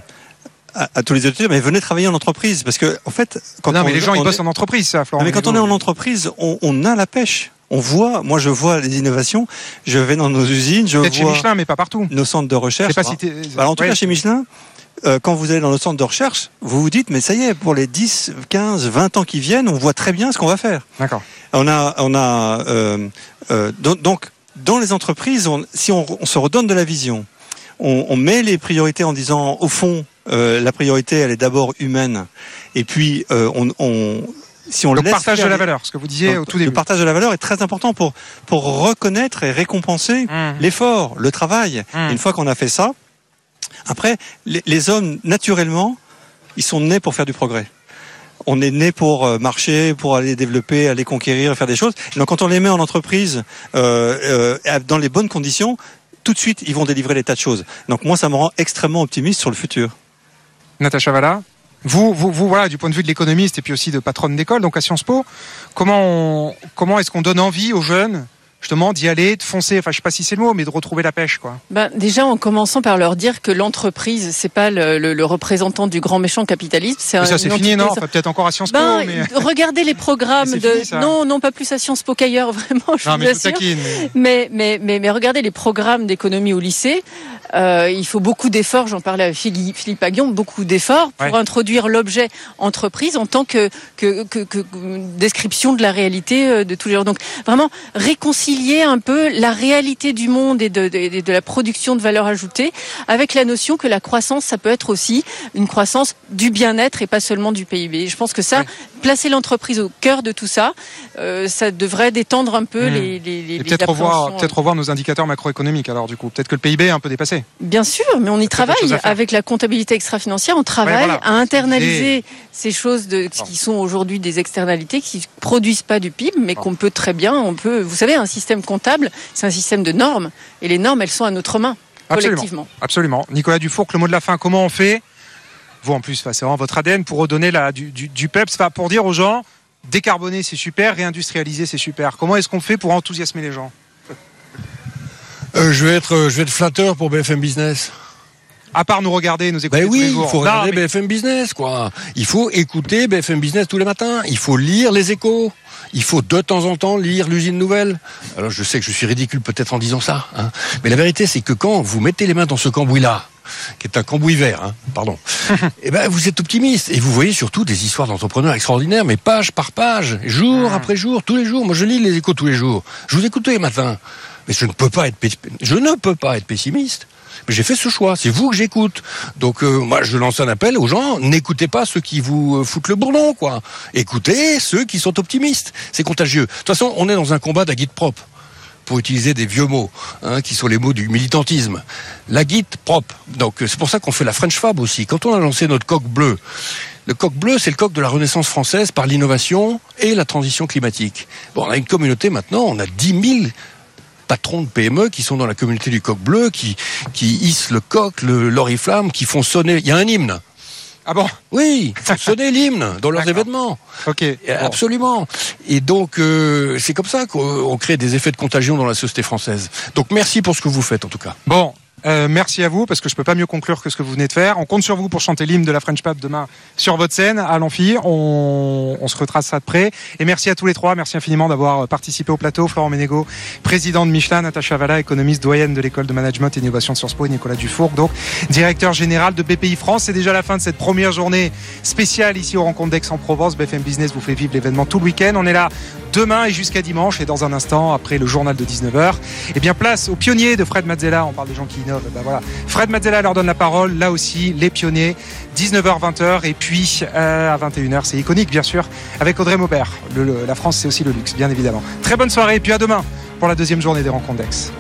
à, à tous les auditeurs, mais venez travailler en entreprise, parce que, en fait, quand non on, mais les gens ils bossent est- en entreprise, ça, Florent. Mais quand on est en entreprise, on, on a la pêche. On voit, moi je vois les innovations, je vais dans nos usines, je peut-être chez vois Michelin, mais pas partout. nos centres de Je recherche. sais pas si Bah, en tout ouais. cas, chez Michelin, euh, quand vous allez dans nos centres de recherche, vous vous dites, mais ça y est, pour les 10, 15, 20 ans qui viennent, on voit très bien ce qu'on va faire. D'accord. On a, on a euh, euh, donc, dans les entreprises, on- si on, on se redonne de la vision, on, on met les priorités en disant, au fond, euh, la priorité, elle est d'abord humaine, et puis on, on- si on Le partage de la valeur, ce que vous disiez Donc, au tout début. Le partage de la valeur est très important pour, pour reconnaître et récompenser Mmh. l'effort, le travail. Mmh. Une fois qu'on a fait ça, après, les, hommes, naturellement, ils sont nés pour faire du progrès. On est né pour euh, marcher, pour aller développer, aller conquérir, faire des choses. Donc quand on les met en entreprise euh, euh, dans les bonnes conditions, tout de suite, ils vont délivrer des tas de choses. Donc moi, ça me rend extrêmement optimiste sur le futur. Natacha Valla vous, voilà, du point de vue de l'économiste et puis aussi de patronne d'école, donc à Sciences Po, comment est-ce qu'on donne envie aux jeunes, justement, d'y aller, de foncer, enfin, je sais pas si c'est le mot, mais de retrouver la pêche, quoi. Ben, déjà, en commençant par leur dire que l'entreprise, c'est pas le, le- le représentant du grand méchant capitalisme. C'est un- ça, c'est fini, non? Enfin, peut-être encore à Sciences Po, Ben, mais. regardez les programmes de fini, non non pas plus à Sciences Po qu'ailleurs vraiment je Non, vous mais assure taquine. mais- mais, mais, mais, mais regardez les programmes d'économie au lycée. Euh, il faut beaucoup d'efforts, j'en parlais avec Philippe, Aguillon, beaucoup d'efforts pour Ouais. introduire l'objet entreprise en tant que, que, que, que- que description de la réalité euh, de tous les jours. Donc vraiment réconcilier un peu la réalité du monde et de, la production de valeur ajoutée avec la notion que la croissance, ça peut être aussi une croissance du bien-être et pas seulement du PIB. Je pense que ça. Placer l'entreprise au cœur de tout ça, euh, ça devrait détendre un peu Hmm. les, les, peut-être revoir, peut-être revoir nos indicateurs macroéconomiques, alors, du coup. Peut-être que le PIB est un peu dépassé. Bien sûr, mais on y travaille avec la comptabilité extra-financière. On travaille voilà. à internaliser ces choses de, qui sont aujourd'hui des externalités qui produisent pas du PIB, mais qu'on peut très bien. On peut, vous savez, un système comptable, c'est un système de normes, et les normes, elles sont à notre main Absolument. collectivement. Absolument. Nicolas Dufour, le mot de la fin, comment on fait Vous, en plus, c'est vraiment votre ADN pour redonner du, du, du peps, pour dire aux gens, décarboner, c'est super, réindustrialiser, c'est super. Comment est-ce qu'on fait pour enthousiasmer les gens? Euh, euh, je vais être flatteur pour BFM Business. À part nous regarder, nous écouter Ben tous les oui, il faut Non, regarder mais- BFM Business, quoi. Il faut écouter BFM Business tous les matins. Il faut lire les échos. Il faut de temps en temps lire l'usine nouvelle. Alors je sais que je suis ridicule peut-être en disant ça, hein. mais la vérité c'est que quand vous mettez les mains dans ce cambouis-là, qui est un cambouis vert, hein, pardon, eh ben vous êtes optimiste et vous voyez surtout des histoires d'entrepreneurs extraordinaires, mais page par page, jour Mm. après jour, tous les jours. Moi je lis les échos tous les jours. Je vous écoute tous les matins, mais je ne peux pas être, pe- je ne peux pas être pessimiste. Mais j'ai fait ce choix, c'est vous que j'écoute. Donc euh, moi je lance un appel aux gens, n'écoutez pas ceux qui vous euh, foutent le bourdon, quoi. Écoutez ceux qui sont optimistes. C'est contagieux. De toute façon, on est dans un combat guide propre pour utiliser des vieux mots, hein, qui sont les mots du militantisme. La guide propre. Donc euh, c'est pour ça qu'on fait la French Fab aussi. Quand on a lancé notre coq bleu, le coq bleu, c'est le coq de la Renaissance française par l'innovation et la transition climatique. Bon, on a une communauté maintenant, on a 10 000 patrons de PME qui sont dans la communauté du coq bleu, qui, qui hissent le coq, le l'oriflamme, qui font sonner. Il y a un hymne. Ah bon? Oui, ils font sonner l'hymne dans leurs événements. Ok. Bon. Absolument. Et donc, euh, c'est comme ça qu'on on crée des effets de contagion dans la société française. Donc, merci pour ce que vous faites, en tout cas. Bon, euh, merci à vous parce que je peux pas mieux conclure que ce que vous venez de faire. On compte sur vous pour chanter l'hymne de la French Pub demain sur votre scène à l'Amphi. On, se retrace ça de près. Et merci à tous les trois. Merci infiniment d'avoir participé au plateau. Florent Ménégo, président de Michelin, Natacha Valla, économiste doyenne de l'école de management et innovation de Sciences et Nicolas Dufour, donc directeur général de BPI France. C'est déjà la fin de cette première journée spéciale ici au Rencontre d'Aix-en-Provence. BFM Business vous fait vivre l'événement tout le week-end. On est là demain et jusqu'à dimanche. Et dans un instant, après le journal de 19h, eh bien, place aux pionniers de Fred Mazzella. On parle des gens qui Eh Ben. Fred Mazzella leur donne la parole. Là aussi, les pionniers. 19h, 20h. Et puis, euh, à 21h, c'est iconique, bien sûr, avec Audrey Maubert. La France, c'est aussi le luxe, bien évidemment. Très bonne soirée. Et puis à demain pour la deuxième journée des rencontres d'Aix.